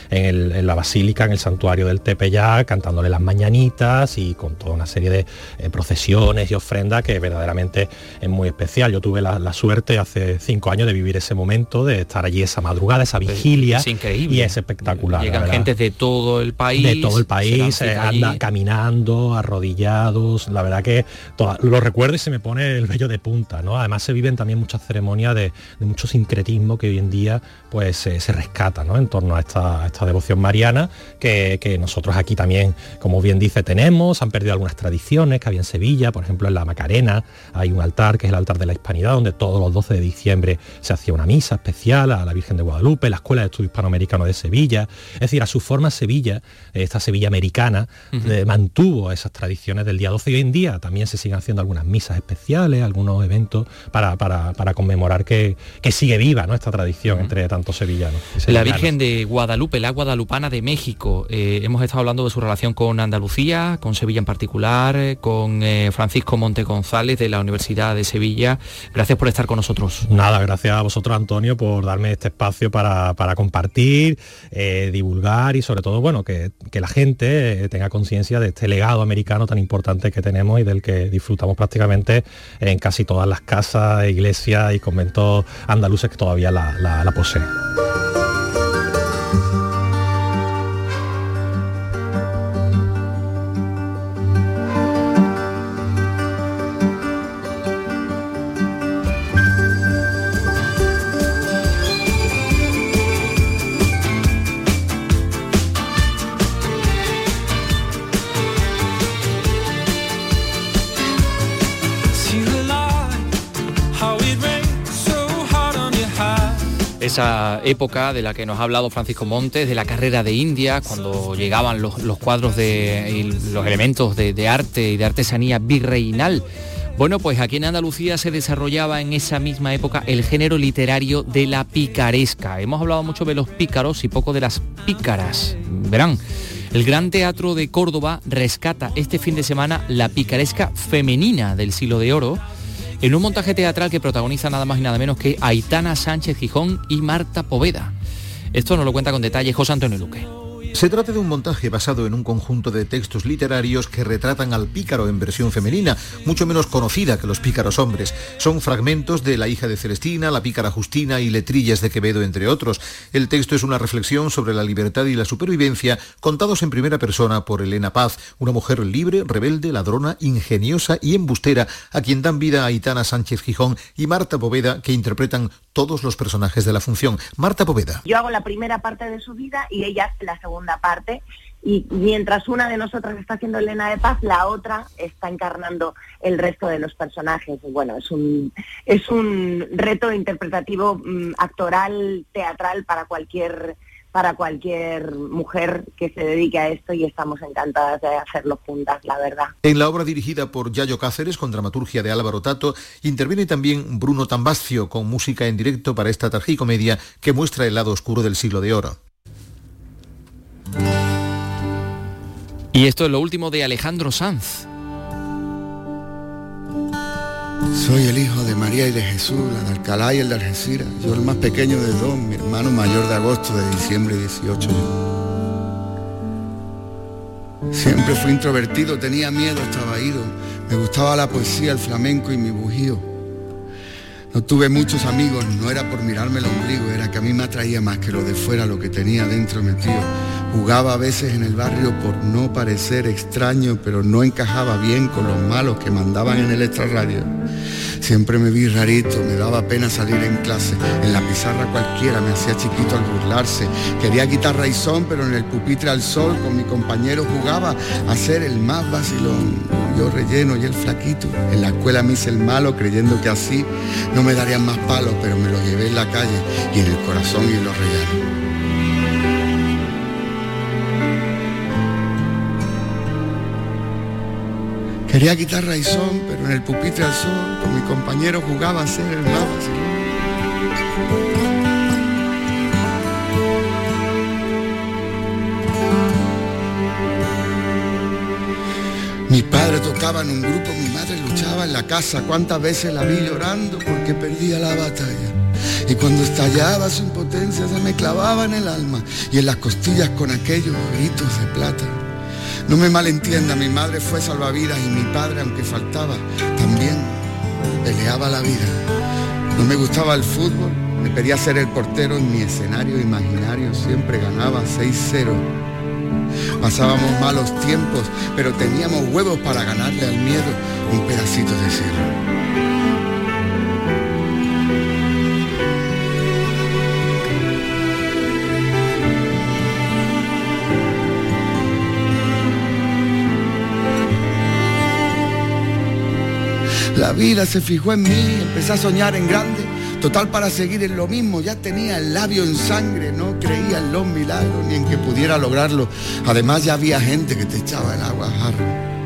en, la basílica, en el santuario del Tepeyac, cantándole las mañanitas y con toda una serie de eh, procesiones y ofrendas que verdaderamente es muy especial. Yo tuve la, suerte hace cinco años de vivir ese momento, de estar allí esa madrugada, esa vigilia. Es increíble. Y es espectacular. Llegan gente de todo el país. De todo el país, eh, anda caminando, arrodillados. La verdad que lo recuerdo y se me pone el vello de punta, ¿no? Además se viven también muchas ceremonias de, mucho sincretismo que hoy en día pues se rescata ¿no? en torno a esta, devoción mariana que, nosotros aquí también, como bien dice, tenemos, han perdido algunas tradiciones que había en Sevilla, por ejemplo en la Macarena hay un altar que es el altar de la Hispanidad, donde todos los 12 de diciembre se hacía una misa especial a la Virgen de Guadalupe, la Escuela de Estudio Hispanoamericano de Sevilla, es decir, a su forma Sevilla, esta Sevilla americana, eh, mantuvo esas tradiciones del día 12 y hoy en día también se siguen haciendo algunas misas especiales, algunos eventos para, para, conmemorar que, sigue viva ¿no? esta tradición entre tantos sevillanos. La Virgen de Guadalupe, la guadalupana de México. Eh, hemos estado hablando de su relación con Andalucía, con Sevilla en particular, eh, con eh, Francisco Monte González de la Universidad de Sevilla. Gracias por estar con nosotros. Nada, gracias a vosotros Antonio por darme este espacio para, compartir, divulgar y sobre todo bueno que, que la gente tenga conciencia de este legado americano tan importante que tenemos y del que disfrutamos prácticamente en casi todas las casas iglesia y conventos andaluces que todavía la, la, la poseen. Esa época de la que nos ha hablado Francisco Montes, de la carrera de India, cuando llegaban los, cuadros de, los elementos de, arte y de artesanía virreinal. Bueno, pues aquí en Andalucía se desarrollaba en esa misma época el género literario de la picaresca. Hemos hablado mucho de los pícaros y poco de las pícaras. Verán, el Gran Teatro de Córdoba rescata este fin de semana la picaresca femenina del siglo de oro en un montaje teatral que protagoniza nada más y nada menos que Aitana Sánchez Gijón y Marta Poveda. Esto nos lo cuenta con detalle José Antonio Luque. Se trata de un montaje basado en un conjunto de textos literarios que retratan al pícaro en versión femenina, mucho menos conocida que los pícaros hombres. Son fragmentos de La hija de Celestina, La pícara Justina y Letrillas de Quevedo, entre otros. El texto es una reflexión sobre la libertad y la supervivencia, contados en primera persona por Elena Paz, una mujer libre, rebelde, ladrona, ingeniosa y embustera, a quien dan vida Aitana Sánchez Gijón y Marta Poveda, que interpretan todos los personajes de la función. Marta Poveda. Yo hago la primera parte de su vida y ella la segunda parte y mientras una de nosotras está haciendo Elena de Paz, la otra está encarnando el resto de los personajes. Bueno, es un, es un reto interpretativo, mm, actoral, teatral para cualquier para cualquier mujer que se dedique a esto y estamos encantadas de hacerlo juntas, la verdad. En la obra dirigida por Yayo Cáceres con dramaturgia de Álvaro Tato, interviene también Bruno Tambascio con música en directo para esta tragicomedia que muestra el lado oscuro del siglo de oro. Y esto es lo último de Alejandro Sanz. Soy el hijo de María y de Jesús, la de Alcalá y el de Algeciras. Yo el más pequeño de dos, mi hermano mayor de agosto, de diciembre 18 Siempre fui introvertido, tenía miedo, estaba ido. Me gustaba la poesía, el flamenco y mi bujío. No tuve muchos amigos, no era por mirarme el ombligo, era que a mí me atraía más que lo de fuera, lo que tenía dentro metido. Jugaba a veces en el barrio por no parecer extraño, pero no encajaba bien con los malos que mandaban en el extrarradio. Siempre me vi rarito, me daba pena salir en clase. En la pizarra cualquiera me hacía chiquito al burlarse. Quería guitarra y son, pero en el pupitre al sol con mi compañero jugaba a ser el más vacilón. Yo relleno y el flaquito. En la escuela me hice el malo creyendo que así no me darían más palos, pero me lo llevé en la calle y en el corazón y en los regalos. Quería guitarra y son, pero en el pupitre al sol, con mi compañero jugaba a ser el más Mi padre tocaba en un grupo, mi madre luchaba en la casa. Cuántas veces la vi llorando porque perdía la batalla. Y cuando estallaba su impotencia se me clavaba en el alma y en las costillas con aquellos gritos de plata. No me malentienda, mi madre fue salvavidas y mi padre, aunque faltaba, también peleaba la vida. No me gustaba el fútbol, me pedía ser el portero en mi escenario imaginario, siempre ganaba 6-0. Pasábamos malos tiempos, pero teníamos huevos para ganarle al miedo un pedacito de cielo. La vida se fijó en mí, empecé a soñar en grande. Total para seguir en lo mismo, ya tenía el labio en sangre, no creía en los milagros ni en que pudiera lograrlo. Además ya había gente que te echaba el agua jarro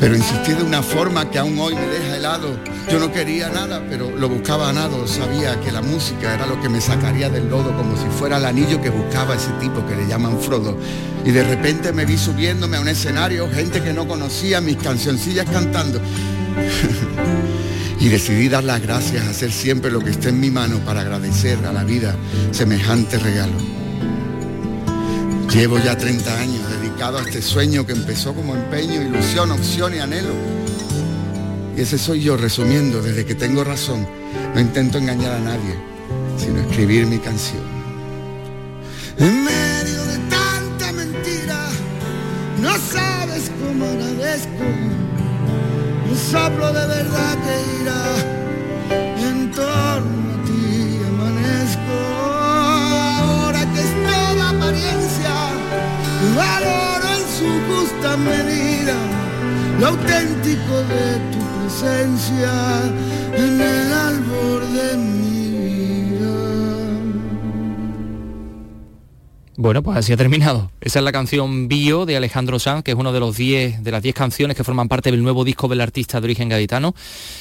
pero insistí de una forma que aún hoy me deja helado. Yo no quería nada, pero lo buscaba a nada. Sabía que la música era lo que me sacaría del lodo, como si fuera el anillo que buscaba ese tipo que le llaman Frodo. Y de repente me vi subiéndome a un escenario, gente que no conocía, mis cancioncillas cantando. [LAUGHS] y decidí dar las gracias, hacer siempre lo que esté en mi mano para agradecer a la vida semejante regalo. Llevo ya 30 años dedicado este sueño que empezó como empeño, ilusión, opción y anhelo. Y ese soy yo resumiendo, desde que tengo razón, no intento engañar a nadie, sino escribir mi canción. En medio de tanta mentira, no sabes cómo agradezco un soplo de verdad que irá medida lo auténtico de tu presencia en el albor de mi vida. bueno, pues así ha terminado. Esa es la canción Bio de Alejandro Sanz, que es uno de los 10 de las 10 canciones que forman parte del nuevo disco del artista de origen gaditano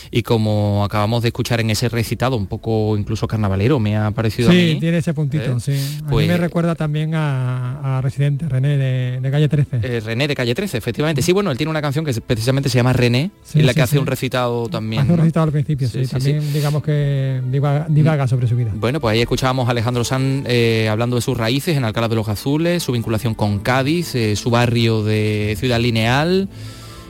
y como acabamos de escuchar en ese recitado, un poco incluso carnavalero, me ha parecido sí, a mí. tiene ese puntito, ¿Eh? sí. A mí Pues- me recuerda también a, a Residente, René de, de Calle 13. Eh, René de Calle 13, efectivamente. Sí, bueno, él tiene una canción que precisamente se llama René, Sí, en la sí, que hace un recitado también. Hace un recitado al principio, sí. También digamos que divaga, divaga sobre su vida. Bueno, pues ahí escuchábamos a Alejandro Sanz eh, hablando de sus raíces en Alcalá de los Azules, su vinculación con Cádiz, eh, su barrio de Ciudad Lineal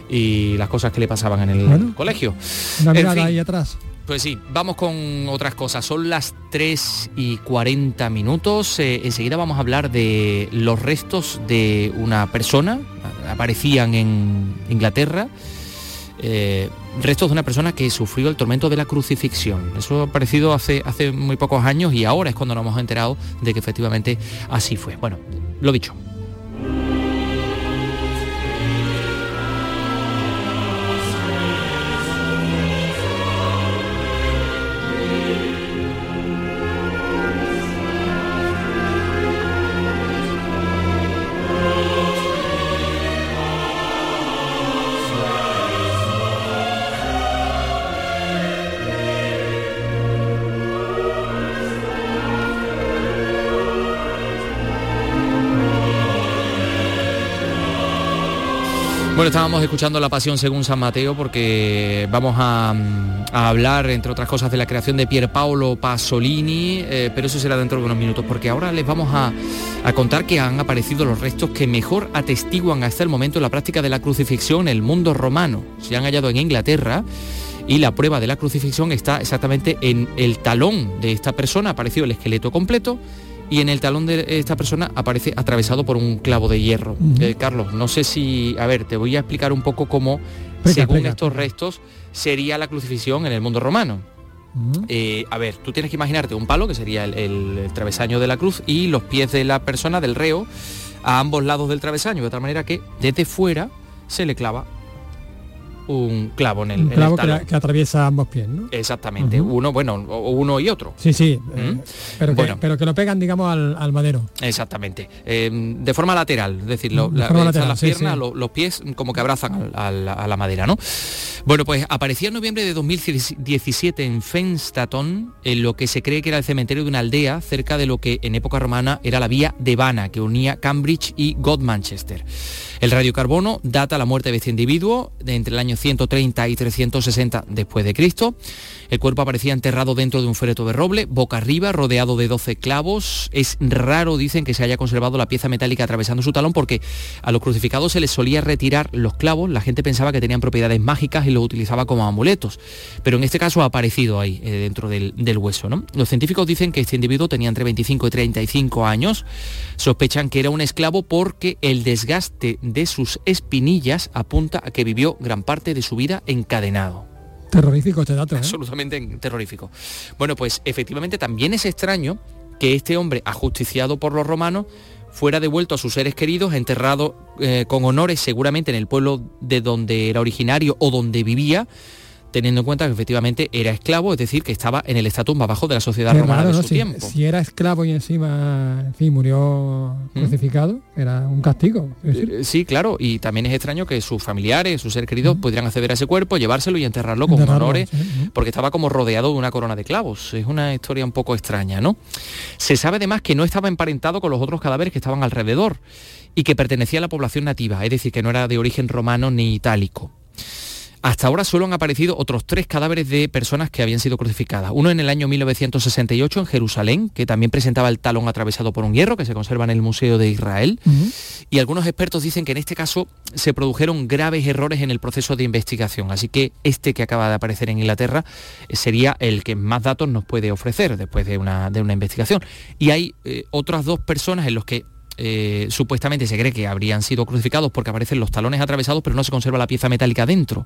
y las cosas que le pasaban en el Bueno. colegio. Una En fin, ahí atrás. Pues sí, vamos con otras cosas. Son las 3 y 40 minutos. Eh, enseguida vamos a hablar de los restos de una persona. Aparecían en Inglaterra. eh, restos de una persona que sufrió el tormento de la crucifixión. Eso ha aparecido hace, hace muy pocos años y ahora es cuando nos hemos enterado de que efectivamente así fue. Bueno, lo dicho. Thank you. Bueno, estábamos escuchando La Pasión según San Mateo porque vamos a, hablar, entre otras cosas, de la creación de Pierpaolo Pasolini, eh, pero eso será dentro de unos minutos, porque ahora les vamos a, contar que han aparecido los restos que mejor atestiguan hasta el momento la práctica de la crucifixión en el mundo romano. Se han hallado en Inglaterra y la prueba de la crucifixión está exactamente en el talón de esta persona, ha aparecido el esqueleto completo y en el talón de esta persona aparece atravesado por un clavo de hierro. Eh, Carlos, no sé si, a ver, te voy a explicar un poco cómo, según estos restos, sería la crucifixión en el mundo romano. Eh, a ver, tú tienes que imaginarte un palo, que sería el, el- el travesaño de la cruz, y los pies de la persona, del reo, a ambos lados del travesaño, de tal manera que desde fuera se le clava un clavo en el, Un en el clavo que, atraviesa ambos pies, ¿no? Exactamente, uno, bueno, uno y otro. Sí, sí. eh, pero, que, pero que lo pegan, digamos, al, al madero. Exactamente. Eh, de forma lateral, es decir, lo- De la- forma están lateral, las sí, piernas, sí. lo- los pies como que abrazan a la madera, ¿no? Bueno, pues aparecía en noviembre de 2017 en Fenstaton, en lo que se cree que era el cementerio de una aldea cerca de lo que en época romana era la vía de Vana, que unía Cambridge y Godmanchester. El radiocarbono data la muerte de este individuo de entre el año 130 y 360 después de Cristo. El cuerpo aparecía enterrado dentro de un féretro de roble, boca arriba, rodeado de 12 clavos. Es raro, dicen, que se haya conservado la pieza metálica atravesando su talón porque a los crucificados se les solía retirar los clavos. La gente pensaba que tenían propiedades mágicas y los utilizaba como amuletos. Pero en este caso ha aparecido ahí, eh, dentro del, hueso. Los científicos dicen que este individuo tenía entre 25 y 35 años. Sospechan que era un esclavo porque el desgaste de sus espinillas apunta a que vivió gran parte de su vida encadenado Terrorífico este dato, ¿eh? absolutamente terrorífico. Bueno, pues efectivamente también es extraño que este hombre, ajusticiado por los romanos, fuera devuelto a sus seres queridos, enterrado eh, con honores seguramente en el pueblo de donde era originario o donde vivía, teniendo en cuenta que efectivamente era esclavo, es decir, que estaba en el estatus más bajo de la sociedad Qué romana raro, de ¿no? su Si, tiempo. si era esclavo y encima, en fin, murió ¿Mm? crucificado, era un castigo. Eh, Sí, claro, y también es extraño que sus familiares, sus seres queridos, pudieran acceder a ese cuerpo, llevárselo y enterrarlo con Enterrarlo, honores, sí. porque estaba como rodeado de una corona de clavos. Es una historia un poco extraña, ¿no? Se sabe además que no estaba emparentado con los otros cadáveres que estaban alrededor y que pertenecía a la población nativa, es decir, que no era de origen romano ni itálico. Hasta ahora solo han aparecido otros tres cadáveres de personas que habían sido crucificadas. Uno en el año 1968 en Jerusalén, que también presentaba el talón atravesado por un hierro, que se conserva en el Museo de Israel. Y algunos expertos dicen que en este caso se produjeron graves errores en el proceso de investigación. Así que este que acaba de aparecer en Inglaterra eh, sería el que más datos nos puede ofrecer después de una, de una investigación. Y hay eh, otras dos personas en los que eh, supuestamente se cree que habrían sido crucificados porque aparecen los talones atravesados, pero no se conserva la pieza metálica dentro.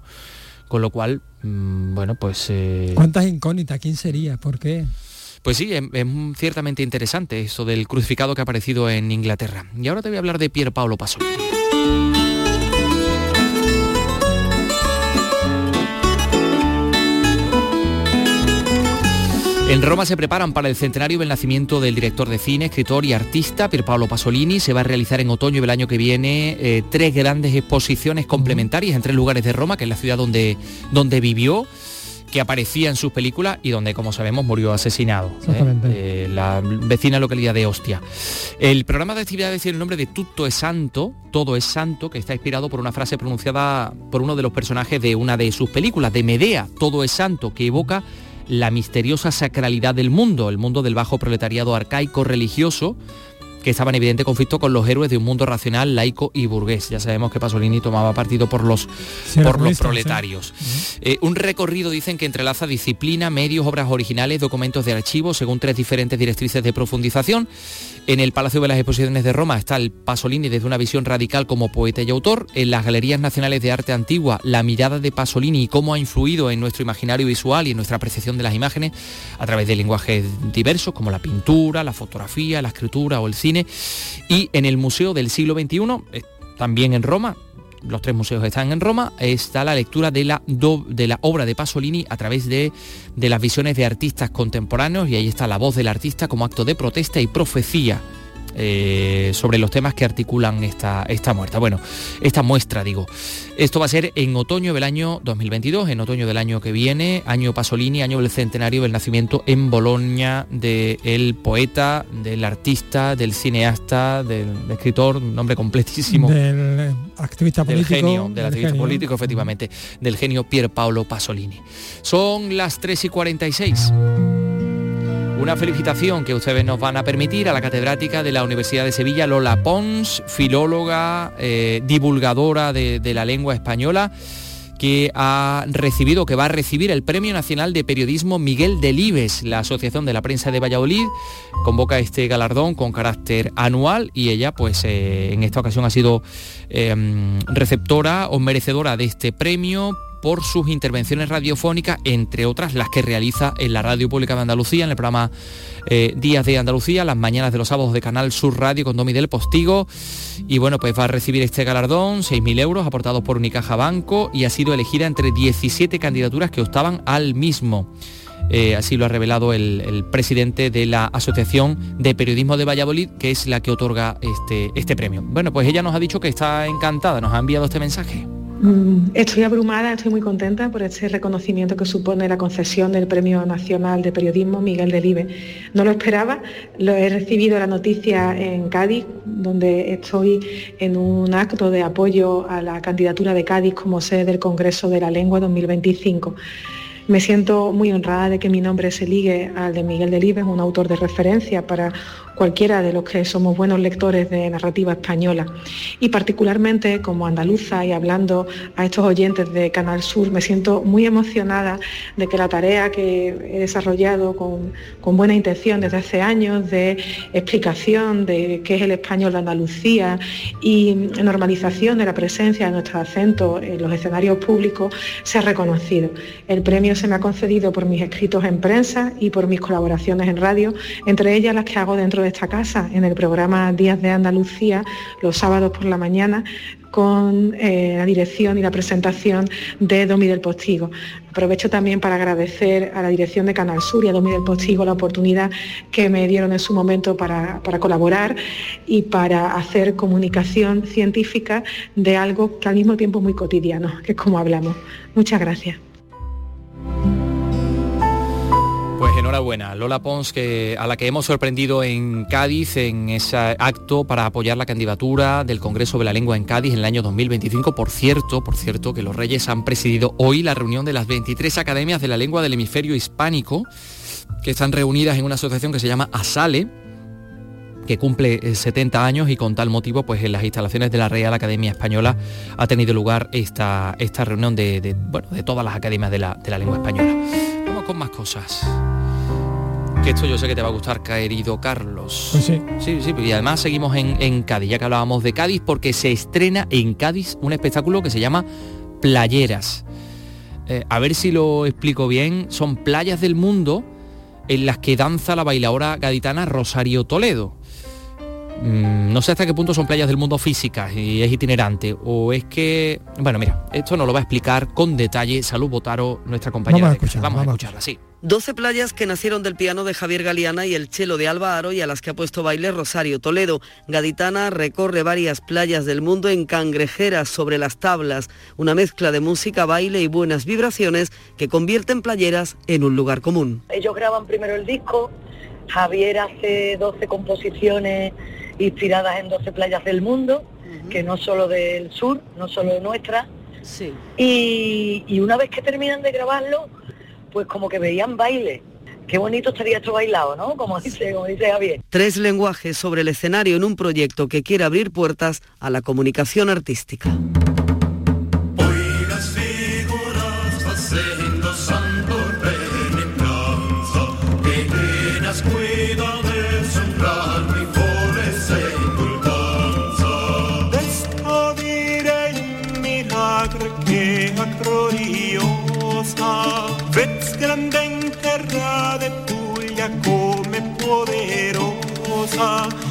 Con lo cual, mm, bueno, pues... eh, ¿Cuántas incógnitas? ¿Quién sería? ¿Por qué? pues sí, es, es ciertamente interesante eso del crucificado que ha aparecido en Inglaterra. Y ahora te voy a hablar de Pier Paolo Pasolini. En Roma se preparan para el centenario del nacimiento del director de cine, escritor y artista Pierpaolo Pasolini. Se va a realizar en otoño del año que viene eh, tres grandes exposiciones complementarias en tres lugares de Roma, que es la ciudad donde, donde vivió que aparecía en sus películas y donde, como sabemos, murió asesinado. ¿eh? Eh, la vecina localidad de Ostia. El programa de actividades tiene el nombre de Tutto es Santo, Todo es Santo, que está inspirado por una frase pronunciada por uno de los personajes de una de sus películas, de Medea, Todo es Santo, que evoca la misteriosa sacralidad del mundo, el mundo del bajo proletariado arcaico religioso, que estaba en evidente conflicto con los héroes de un mundo racional, laico y burgués. Ya sabemos que Pasolini tomaba partido por los, por los proletarios. Eh, un recorrido, dicen, que entrelaza disciplina, medios, obras originales, documentos de archivo, según tres diferentes directrices de profundización. En el Palacio de las Exposiciones de Roma está el Pasolini desde una visión radical como poeta y autor. En las Galerías Nacionales de Arte Antigua, la mirada de Pasolini y cómo ha influido en nuestro imaginario visual y en nuestra apreciación de las imágenes a través de lenguajes diversos como la pintura, la fotografía, la escritura o el cine. Y en el Museo del Siglo XXI, eh, también en Roma, los tres museos están en Roma, está la lectura de la, de la obra de Pasolini a través de, de las visiones de artistas contemporáneos y ahí está la voz del artista como acto de protesta y profecía eh, sobre los temas que articulan esta, esta muerta. Bueno, esta muestra, digo. Esto va a ser en otoño del año 2022, en otoño del año que viene, año Pasolini, año del centenario del nacimiento en Bolonia del poeta, del artista, del cineasta, del, escritor, nombre completísimo. Del activista político. Del genio, del, activista político, efectivamente, del genio Pier Paolo Pasolini. Son las 3 y 46. Una felicitación que ustedes nos van a permitir a la catedrática de la Universidad de Sevilla, Lola Pons, filóloga, eh, divulgadora de, la lengua española que ha recibido, que va a recibir el Premio Nacional de Periodismo Miguel Delibes. La Asociación de la Prensa de Valladolid convoca este galardón con carácter anual y ella, pues eh, en esta ocasión ha sido em, receptora o merecedora de este premio por sus intervenciones radiofónicas, entre otras las que realiza en la Radio Pública de Andalucía, en el programa eh, Días de Andalucía, las mañanas de los sábados de Canal Sur Radio con Domi del Postigo. Y bueno, pues va a recibir este galardón, 6.000 euros aportados por Unicaja Banco y ha sido elegida entre 17 candidaturas que optaban al mismo. Eh, así lo ha revelado el, el, presidente de la Asociación de Periodismo de Valladolid, que es la que otorga este, este premio. Bueno, pues ella nos ha dicho que está encantada, nos ha enviado este mensaje. Mm, estoy abrumada, estoy muy contenta por este reconocimiento que supone la concesión del Premio Nacional de Periodismo Miguel Delibe. No lo esperaba, lo he recibido la noticia en Cádiz, donde estoy en un acto de apoyo a la candidatura de Cádiz como sede del Congreso de la Lengua 2025. Me siento muy honrada de que mi nombre se ligue al de Miguel Delibes, un autor de referencia para cualquiera de los que somos buenos lectores de narrativa española. Y particularmente como andaluza y hablando a estos oyentes de Canal Sur, me siento muy emocionada de que la tarea que he desarrollado con, buena intención desde hace años de explicación de qué es el español de Andalucía y normalización de la presencia de nuestro acento en los escenarios públicos se ha reconocido. El premio se me ha concedido por mis escritos en prensa y por mis colaboraciones en radio, entre ellas las que hago dentro de esta casa en el programa Días de Andalucía los sábados por la mañana con eh, la dirección y la presentación de Domi del Postigo. Aprovecho también para agradecer a la dirección de Canal Sur y a Domi del Postigo la oportunidad que me dieron en su momento para, para colaborar y para hacer comunicación científica de algo que al mismo tiempo es muy cotidiano, que es como hablamos. Muchas gracias. Enhorabuena, Lola Pons, que, a la que hemos sorprendido en Cádiz en ese acto para apoyar la candidatura del Congreso de la Lengua en Cádiz en el año 2025. Por cierto, por cierto, que los Reyes han presidido hoy la reunión de las 23 academias de la lengua del hemisferio hispánico, que están reunidas en una asociación que se llama ASALE, que cumple 70 eh, años y con tal motivo, pues en las instalaciones de la Real Academia Española ha tenido lugar esta, esta reunión de, bueno, de todas las academias de la, de la lengua española. Vamos con más cosas. Que esto yo sé que te va a gustar, querido Carlos. Pues sí. Sí, sí, y además seguimos en, Cádiz, ya que hablábamos de Cádiz, porque se estrena en Cádiz un espectáculo que se llama Playeras. Eh, a ver si lo explico bien, son playas del mundo en las que danza la bailadora gaditana Rosario Toledo. Mm, no sé hasta qué punto son playas del mundo físicas y es itinerante, o es que, bueno, mira, esto nos lo va a explicar con detalle Salud Botaro, nuestra compañera. Vamos a escuchar, vamos a vamos a escucharla, sí. 12 playas que nacieron del piano de Javier Galeana y el chelo de Alba Aro y a las que ha puesto baile Rosario Toledo. Gaditana recorre varias playas del mundo en cangrejeras sobre las tablas, una mezcla de música, baile y buenas vibraciones que convierten playeras en un lugar común. Ellos graban primero el disco, Javier hace 12 composiciones inspiradas en 12 playas del mundo, que no solo del sur, no solo de nuestra. Sí. Y, y una vez que terminan de grabarlo, pues como que veían baile. Qué bonito estaría esto bailado, ¿no? Como dice, como dice Javier. Tres lenguajes sobre el escenario en un proyecto que quiere abrir puertas a la comunicación artística.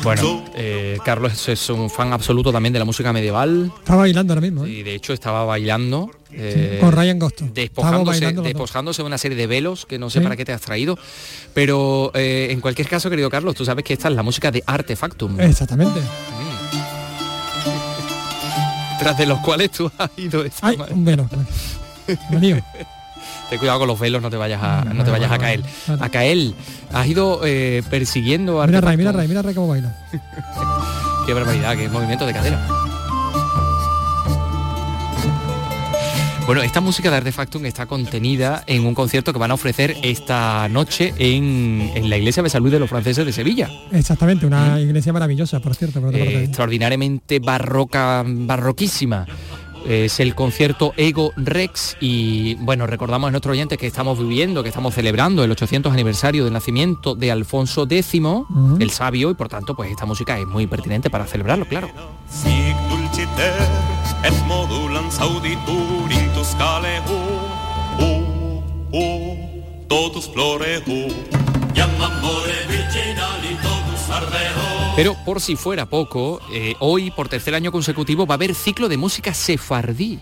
Bueno, eh, Carlos es un fan absoluto también de la música medieval Está bailando ahora mismo, ¿eh? y de hecho estaba bailando. eh, con Ryan. Estamos despojándose, despojándose de una serie de velos que no sé Sí. para qué te has traído. Pero eh, en cualquier caso, querido Carlos, tú sabes que esta es la música de Artefactum. Exactamente. [LAUGHS] Tras de los cuales tú has ido esta Ay, ma- un velo. Me lío. [LAUGHS] Ten cuidado con los velos, no te vayas a, no te vayas a caer. A caer. Has ido eh, persiguiendo a Mira Ray, mira Ray, mira Ray cómo baila. [LAUGHS] Qué barbaridad, qué movimiento de cadera. Bueno, esta música de Artefactum está contenida en un concierto que van a ofrecer esta noche en, en la iglesia de San Luis de los Franceses de Sevilla. Exactamente, una iglesia maravillosa, por cierto. por Eh, extraordinariamente barroca, barroquísima. Es el concierto Ego Rex y bueno, recordamos a nuestros oyentes que estamos viviendo, que estamos celebrando el 800 aniversario del nacimiento de Alfonso X, el sabio, y por tanto pues esta música es muy pertinente para celebrarlo, claro. Pero por si fuera poco, eh, hoy por tercer año consecutivo va a haber ciclo de música sefardí.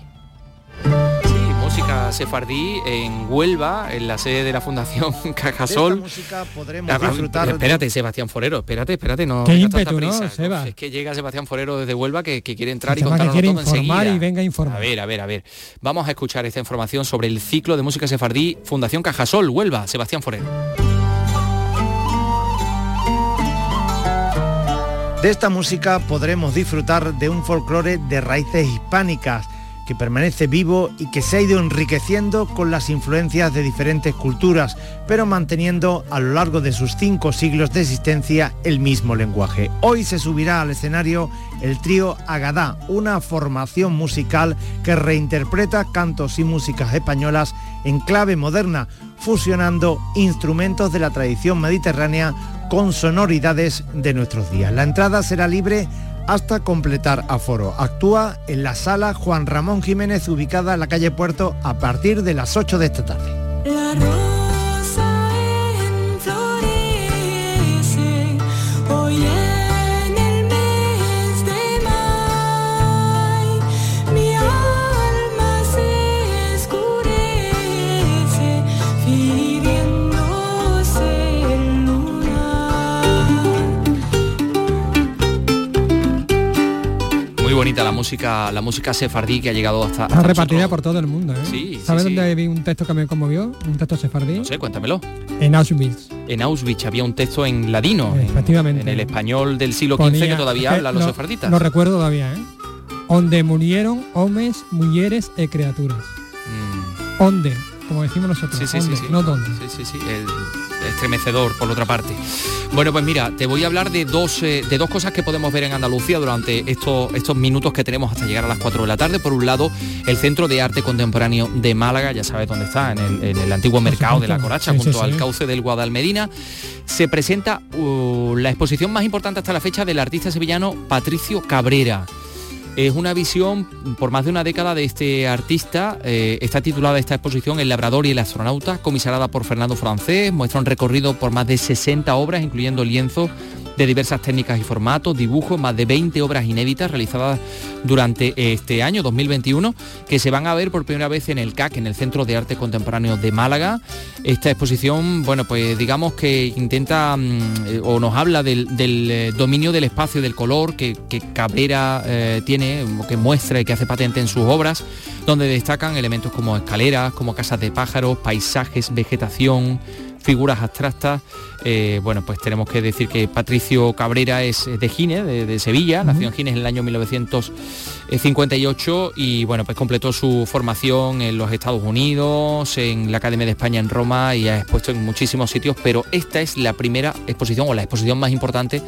Sí, música sefardí en Huelva, en la sede de la Fundación [LAUGHS] Cajasol. música podremos Ah, ah, de- Espérate, Sebastián Forero, espérate, espérate, no. Qué ímpetu, ¿no, prisa. Seba? Es que llega Sebastián Forero desde Huelva que, que quiere entrar y contarnos todo informar enseguida. y venga a informar. A ver, a ver, a ver. Vamos a escuchar esta información sobre el ciclo de música sefardí Fundación Cajasol, Huelva, Sebastián Forero. De esta música podremos disfrutar de un folclore de raíces hispánicas que permanece vivo y que se ha ido enriqueciendo con las influencias de diferentes culturas, pero manteniendo a lo largo de sus cinco siglos de existencia el mismo lenguaje. Hoy se subirá al escenario el trío Agadá, una formación musical que reinterpreta cantos y músicas españolas en clave moderna, fusionando instrumentos de la tradición mediterránea con sonoridades de nuestros días. La entrada será libre hasta completar aforo. Actúa en la sala Juan Ramón Jiménez ubicada en la calle Puerto a partir de las 8 de esta tarde. Bonita la música, la música sefardí que ha llegado hasta, repartida por todo el mundo, ¿eh? Sí, ¿Sabes sí, sí. dónde vi un texto que me conmovió? Un texto sefardí. No sé, cuéntamelo. En Auschwitz. En Auschwitz había un texto en ladino, en- Efectivamente. en el español del siglo XV que todavía hablan los lo- sefarditas. Lo recuerdo todavía, ¿eh? Onde murieron hombres, mujeres y criaturas. Onde, como decimos nosotros. Mm. Sí, sí, sí, onde, sí. no donde. Sí, sí, sí, el estremecedor por otra parte. Bueno, pues mira, te voy a hablar de dos, eh, de dos cosas que podemos ver en Andalucía durante estos, estos minutos que tenemos hasta llegar a las 4 de la tarde. Por un lado, el Centro de Arte Contemporáneo de Málaga, ya sabes dónde está, en el, en el antiguo mercado de la Coracha, Sí, sí, junto sí. al cauce del Guadalmedina. Se presenta uh, la exposición más importante hasta la fecha del artista sevillano Patricio Cabrera. Es una visión por más de una década de este artista. eh, está titulada esta exposición El labrador y el astronauta, comisarada por Fernando Francés. Muestra un recorrido por más de 60 obras, incluyendo lienzos de diversas técnicas y formatos, dibujos, más de 20 obras inéditas realizadas durante este año 2021 que se van a ver por primera vez en el CAC, en el Centro de Arte Contemporáneo de Málaga. Esta exposición, bueno, pues digamos que intenta mm, o nos habla del, eh, dominio del espacio, del color que, Cabrera eh, tiene, que muestra y que hace patente en sus obras, donde destacan elementos como escaleras, como casas de pájaros, paisajes, vegetación, figuras abstractas. Eh, bueno, pues tenemos que decir que Patricio Cabrera es de Gines, de, Sevilla, nació en Gines en el año 1958 y bueno, pues completó su formación en los Estados Unidos, en la Academia de España en Roma y ha expuesto en muchísimos sitios, pero esta es la primera exposición o la exposición más importante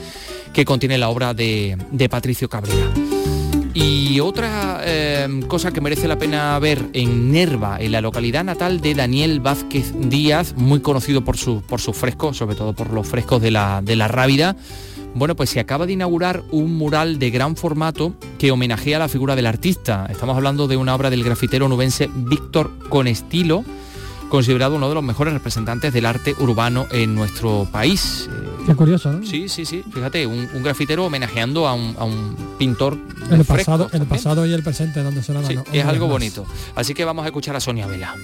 que contiene la obra de, de Patricio Cabrera. Y otra em, cosa que merece la pena ver en Nerva, en la localidad natal de Daniel Vázquez Díaz, muy conocido por, por sus frescos, sobre todo por los frescos de la, de la Rábida, bueno, pues se acaba de inaugurar un mural de gran formato que homenajea a la figura del artista. Estamos hablando de una obra del grafitero nubense Víctor Conestilo, considerado uno de los mejores representantes del arte urbano en nuestro país. Qué curioso, ¿no? Sí, sí, sí. Fíjate, un, grafitero homenajeando a un, pintor. El pasado, el pasado y el presente, donde se la sí, es algo bonito. Así que vamos a escuchar a Sonia Vela.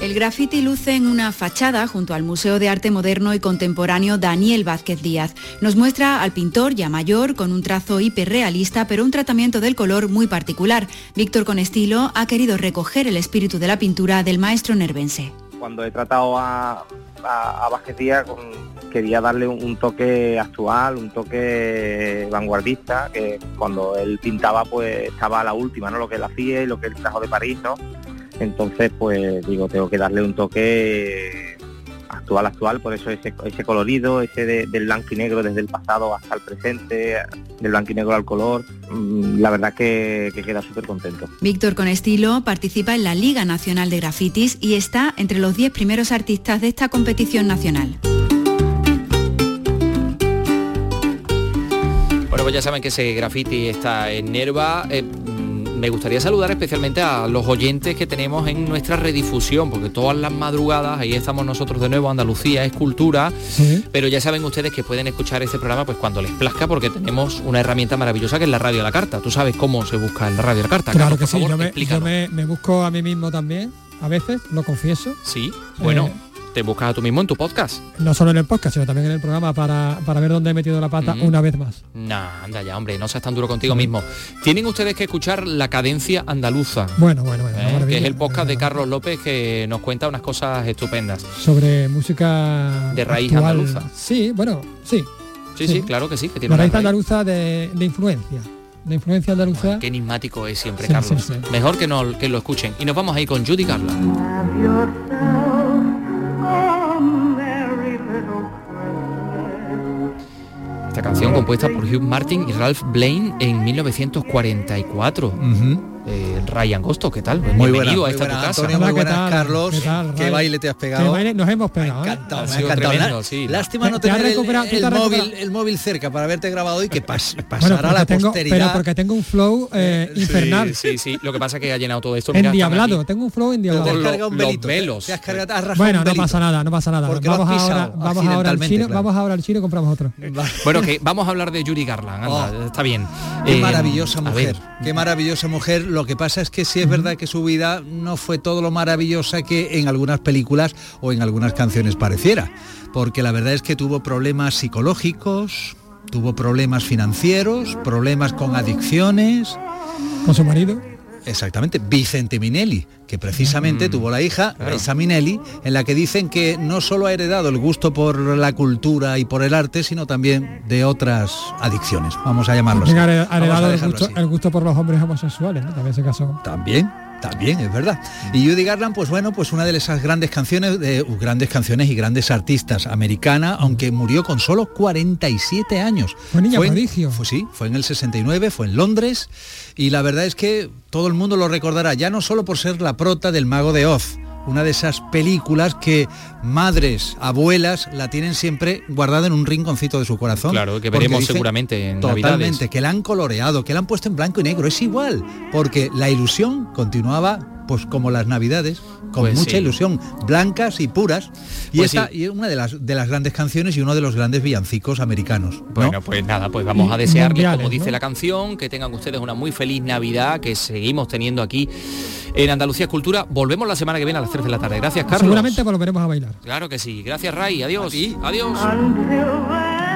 El graffiti luce en una fachada junto al Museo de Arte Moderno y Contemporáneo Daniel Vázquez Díaz. Nos muestra al pintor ya mayor con un trazo hiperrealista pero un tratamiento del color muy particular. Víctor con estilo ha querido recoger el espíritu de la pintura del maestro nervense cuando he tratado a, a, Díaz quería darle un, toque actual, un toque vanguardista, que cuando él pintaba pues estaba a la última, ¿no? Lo que él hacía y lo que él trajo de París, ¿no? Entonces pues digo, tengo que darle un toque actual, actual, por eso ese, ese colorido, ese del blanco y negro desde el pasado hasta el presente, del blanco y negro al color, mm, la verdad que, que queda súper contento. Víctor con estilo participa en la Liga Nacional de Grafitis y está entre los 10 primeros artistas de esta competición nacional. Bueno, pues ya saben que ese graffiti está en Nerva. Eh, me gustaría saludar especialmente a los oyentes que tenemos en nuestra redifusión, porque todas las madrugadas, ahí estamos nosotros de nuevo, Andalucía es cultura, pero ya saben ustedes que pueden escuchar este programa pues cuando les plazca, porque tenemos una herramienta maravillosa que es la radio a la carta. Tú sabes cómo se busca en la radio a la carta. Claro que sí, yo, me, me, busco a mí mismo también, a veces, lo confieso. Sí, bueno. Eh, te buscas a tú mismo en tu podcast. No solo en el podcast, sino también en el programa para, para ver dónde he metido la pata una vez más. Nah, anda ya, hombre, no seas tan duro contigo mismo. Tienen ustedes que escuchar La Cadencia Andaluza. Bueno, bueno, bueno. ¿eh? que es el podcast de Carlos López que nos cuenta unas cosas estupendas. Sobre música... De raíz andaluza. Sí, bueno, sí. Sí, sí, claro que sí. Que tiene raíz, andaluza de, influencia de influencia andaluza. qué enigmático es siempre, Carlos. Mejor que, no, que lo escuchen. Y nos vamos a ir con Judy Garland. Esta canción compuesta por Hugh Martin y Ralph Blaine en 1944. Eh, Ryan Gosto, ¿qué tal? Muy Bienvenido a esta tu casa. muy buenas, Carlos. ¿Qué, baile te has pegado? nos hemos pegado. Me ha encantado, me ha encantado. Lástima no tener el, móvil, el móvil cerca para haberte grabado y que pasara la posteridad. Pero porque tengo un flow eh, infernal. Sí, sí, Lo que pasa es que ha llenado todo esto. Endiablado, tengo un flow endiablado. Te has cargado un velito. Te has cargado, bueno, no pasa nada, no pasa nada. Vamos ahora, vamos ahora al chino, vamos ahora al chino y compramos otro. [LAUGHS] Bueno, que vamos a hablar de Yuri Garland. Oh. Está bien. Qué eh, maravillosa mujer. Qué maravillosa mujer. Lo que pasa es que sí es verdad que su vida no fue todo lo maravillosa que en algunas películas o en algunas canciones pareciera, porque la verdad es que tuvo problemas psicológicos, tuvo problemas financieros, problemas con adicciones. ¿Con su marido? Exactamente, Vicente Minelli, que precisamente mm. tuvo la hija, esa Minelli, en la que dicen que no solo ha heredado el gusto por la cultura y por el arte, sino también de otras adicciones, vamos a llamarlo así. Ha heredado el gusto, por los hombres homosexuales, También se casó. También, también, es verdad. Y Judy Garland, pues bueno, pues una de esas grandes canciones, de uh, grandes canciones y grandes artistas americana, aunque murió con solo 47 años. Fue niña prodigio. Fue, sí, fue en el 69, fue en Londres, y la verdad es que todo el mundo lo recordará, ya no solo por ser la prota del Mago de Oz, una de esas películas que madres, abuelas la tienen siempre guardada en un rinconcito de su corazón. Claro, que veremos seguramente en Totalmente, que la han coloreado, que la han puesto en blanco y negro, es igual, porque la ilusión continuaba pues como las navidades, con Pues mucha sí. ilusión, blancas y puras. Y Pues esta sí. y una de las de las grandes canciones y uno de los grandes villancicos americanos. ¿no? Bueno, pues nada, pues vamos a desearles, como dice ¿no? la canción, que tengan ustedes una muy feliz Navidad, que seguimos teniendo aquí en Andalucía Cultura. Volvemos la semana que viene a las 3 de la tarde. Gracias, Carlos. Seguramente volveremos a bailar. Claro que sí. Gracias, Ray. Adiós. Adiós. Until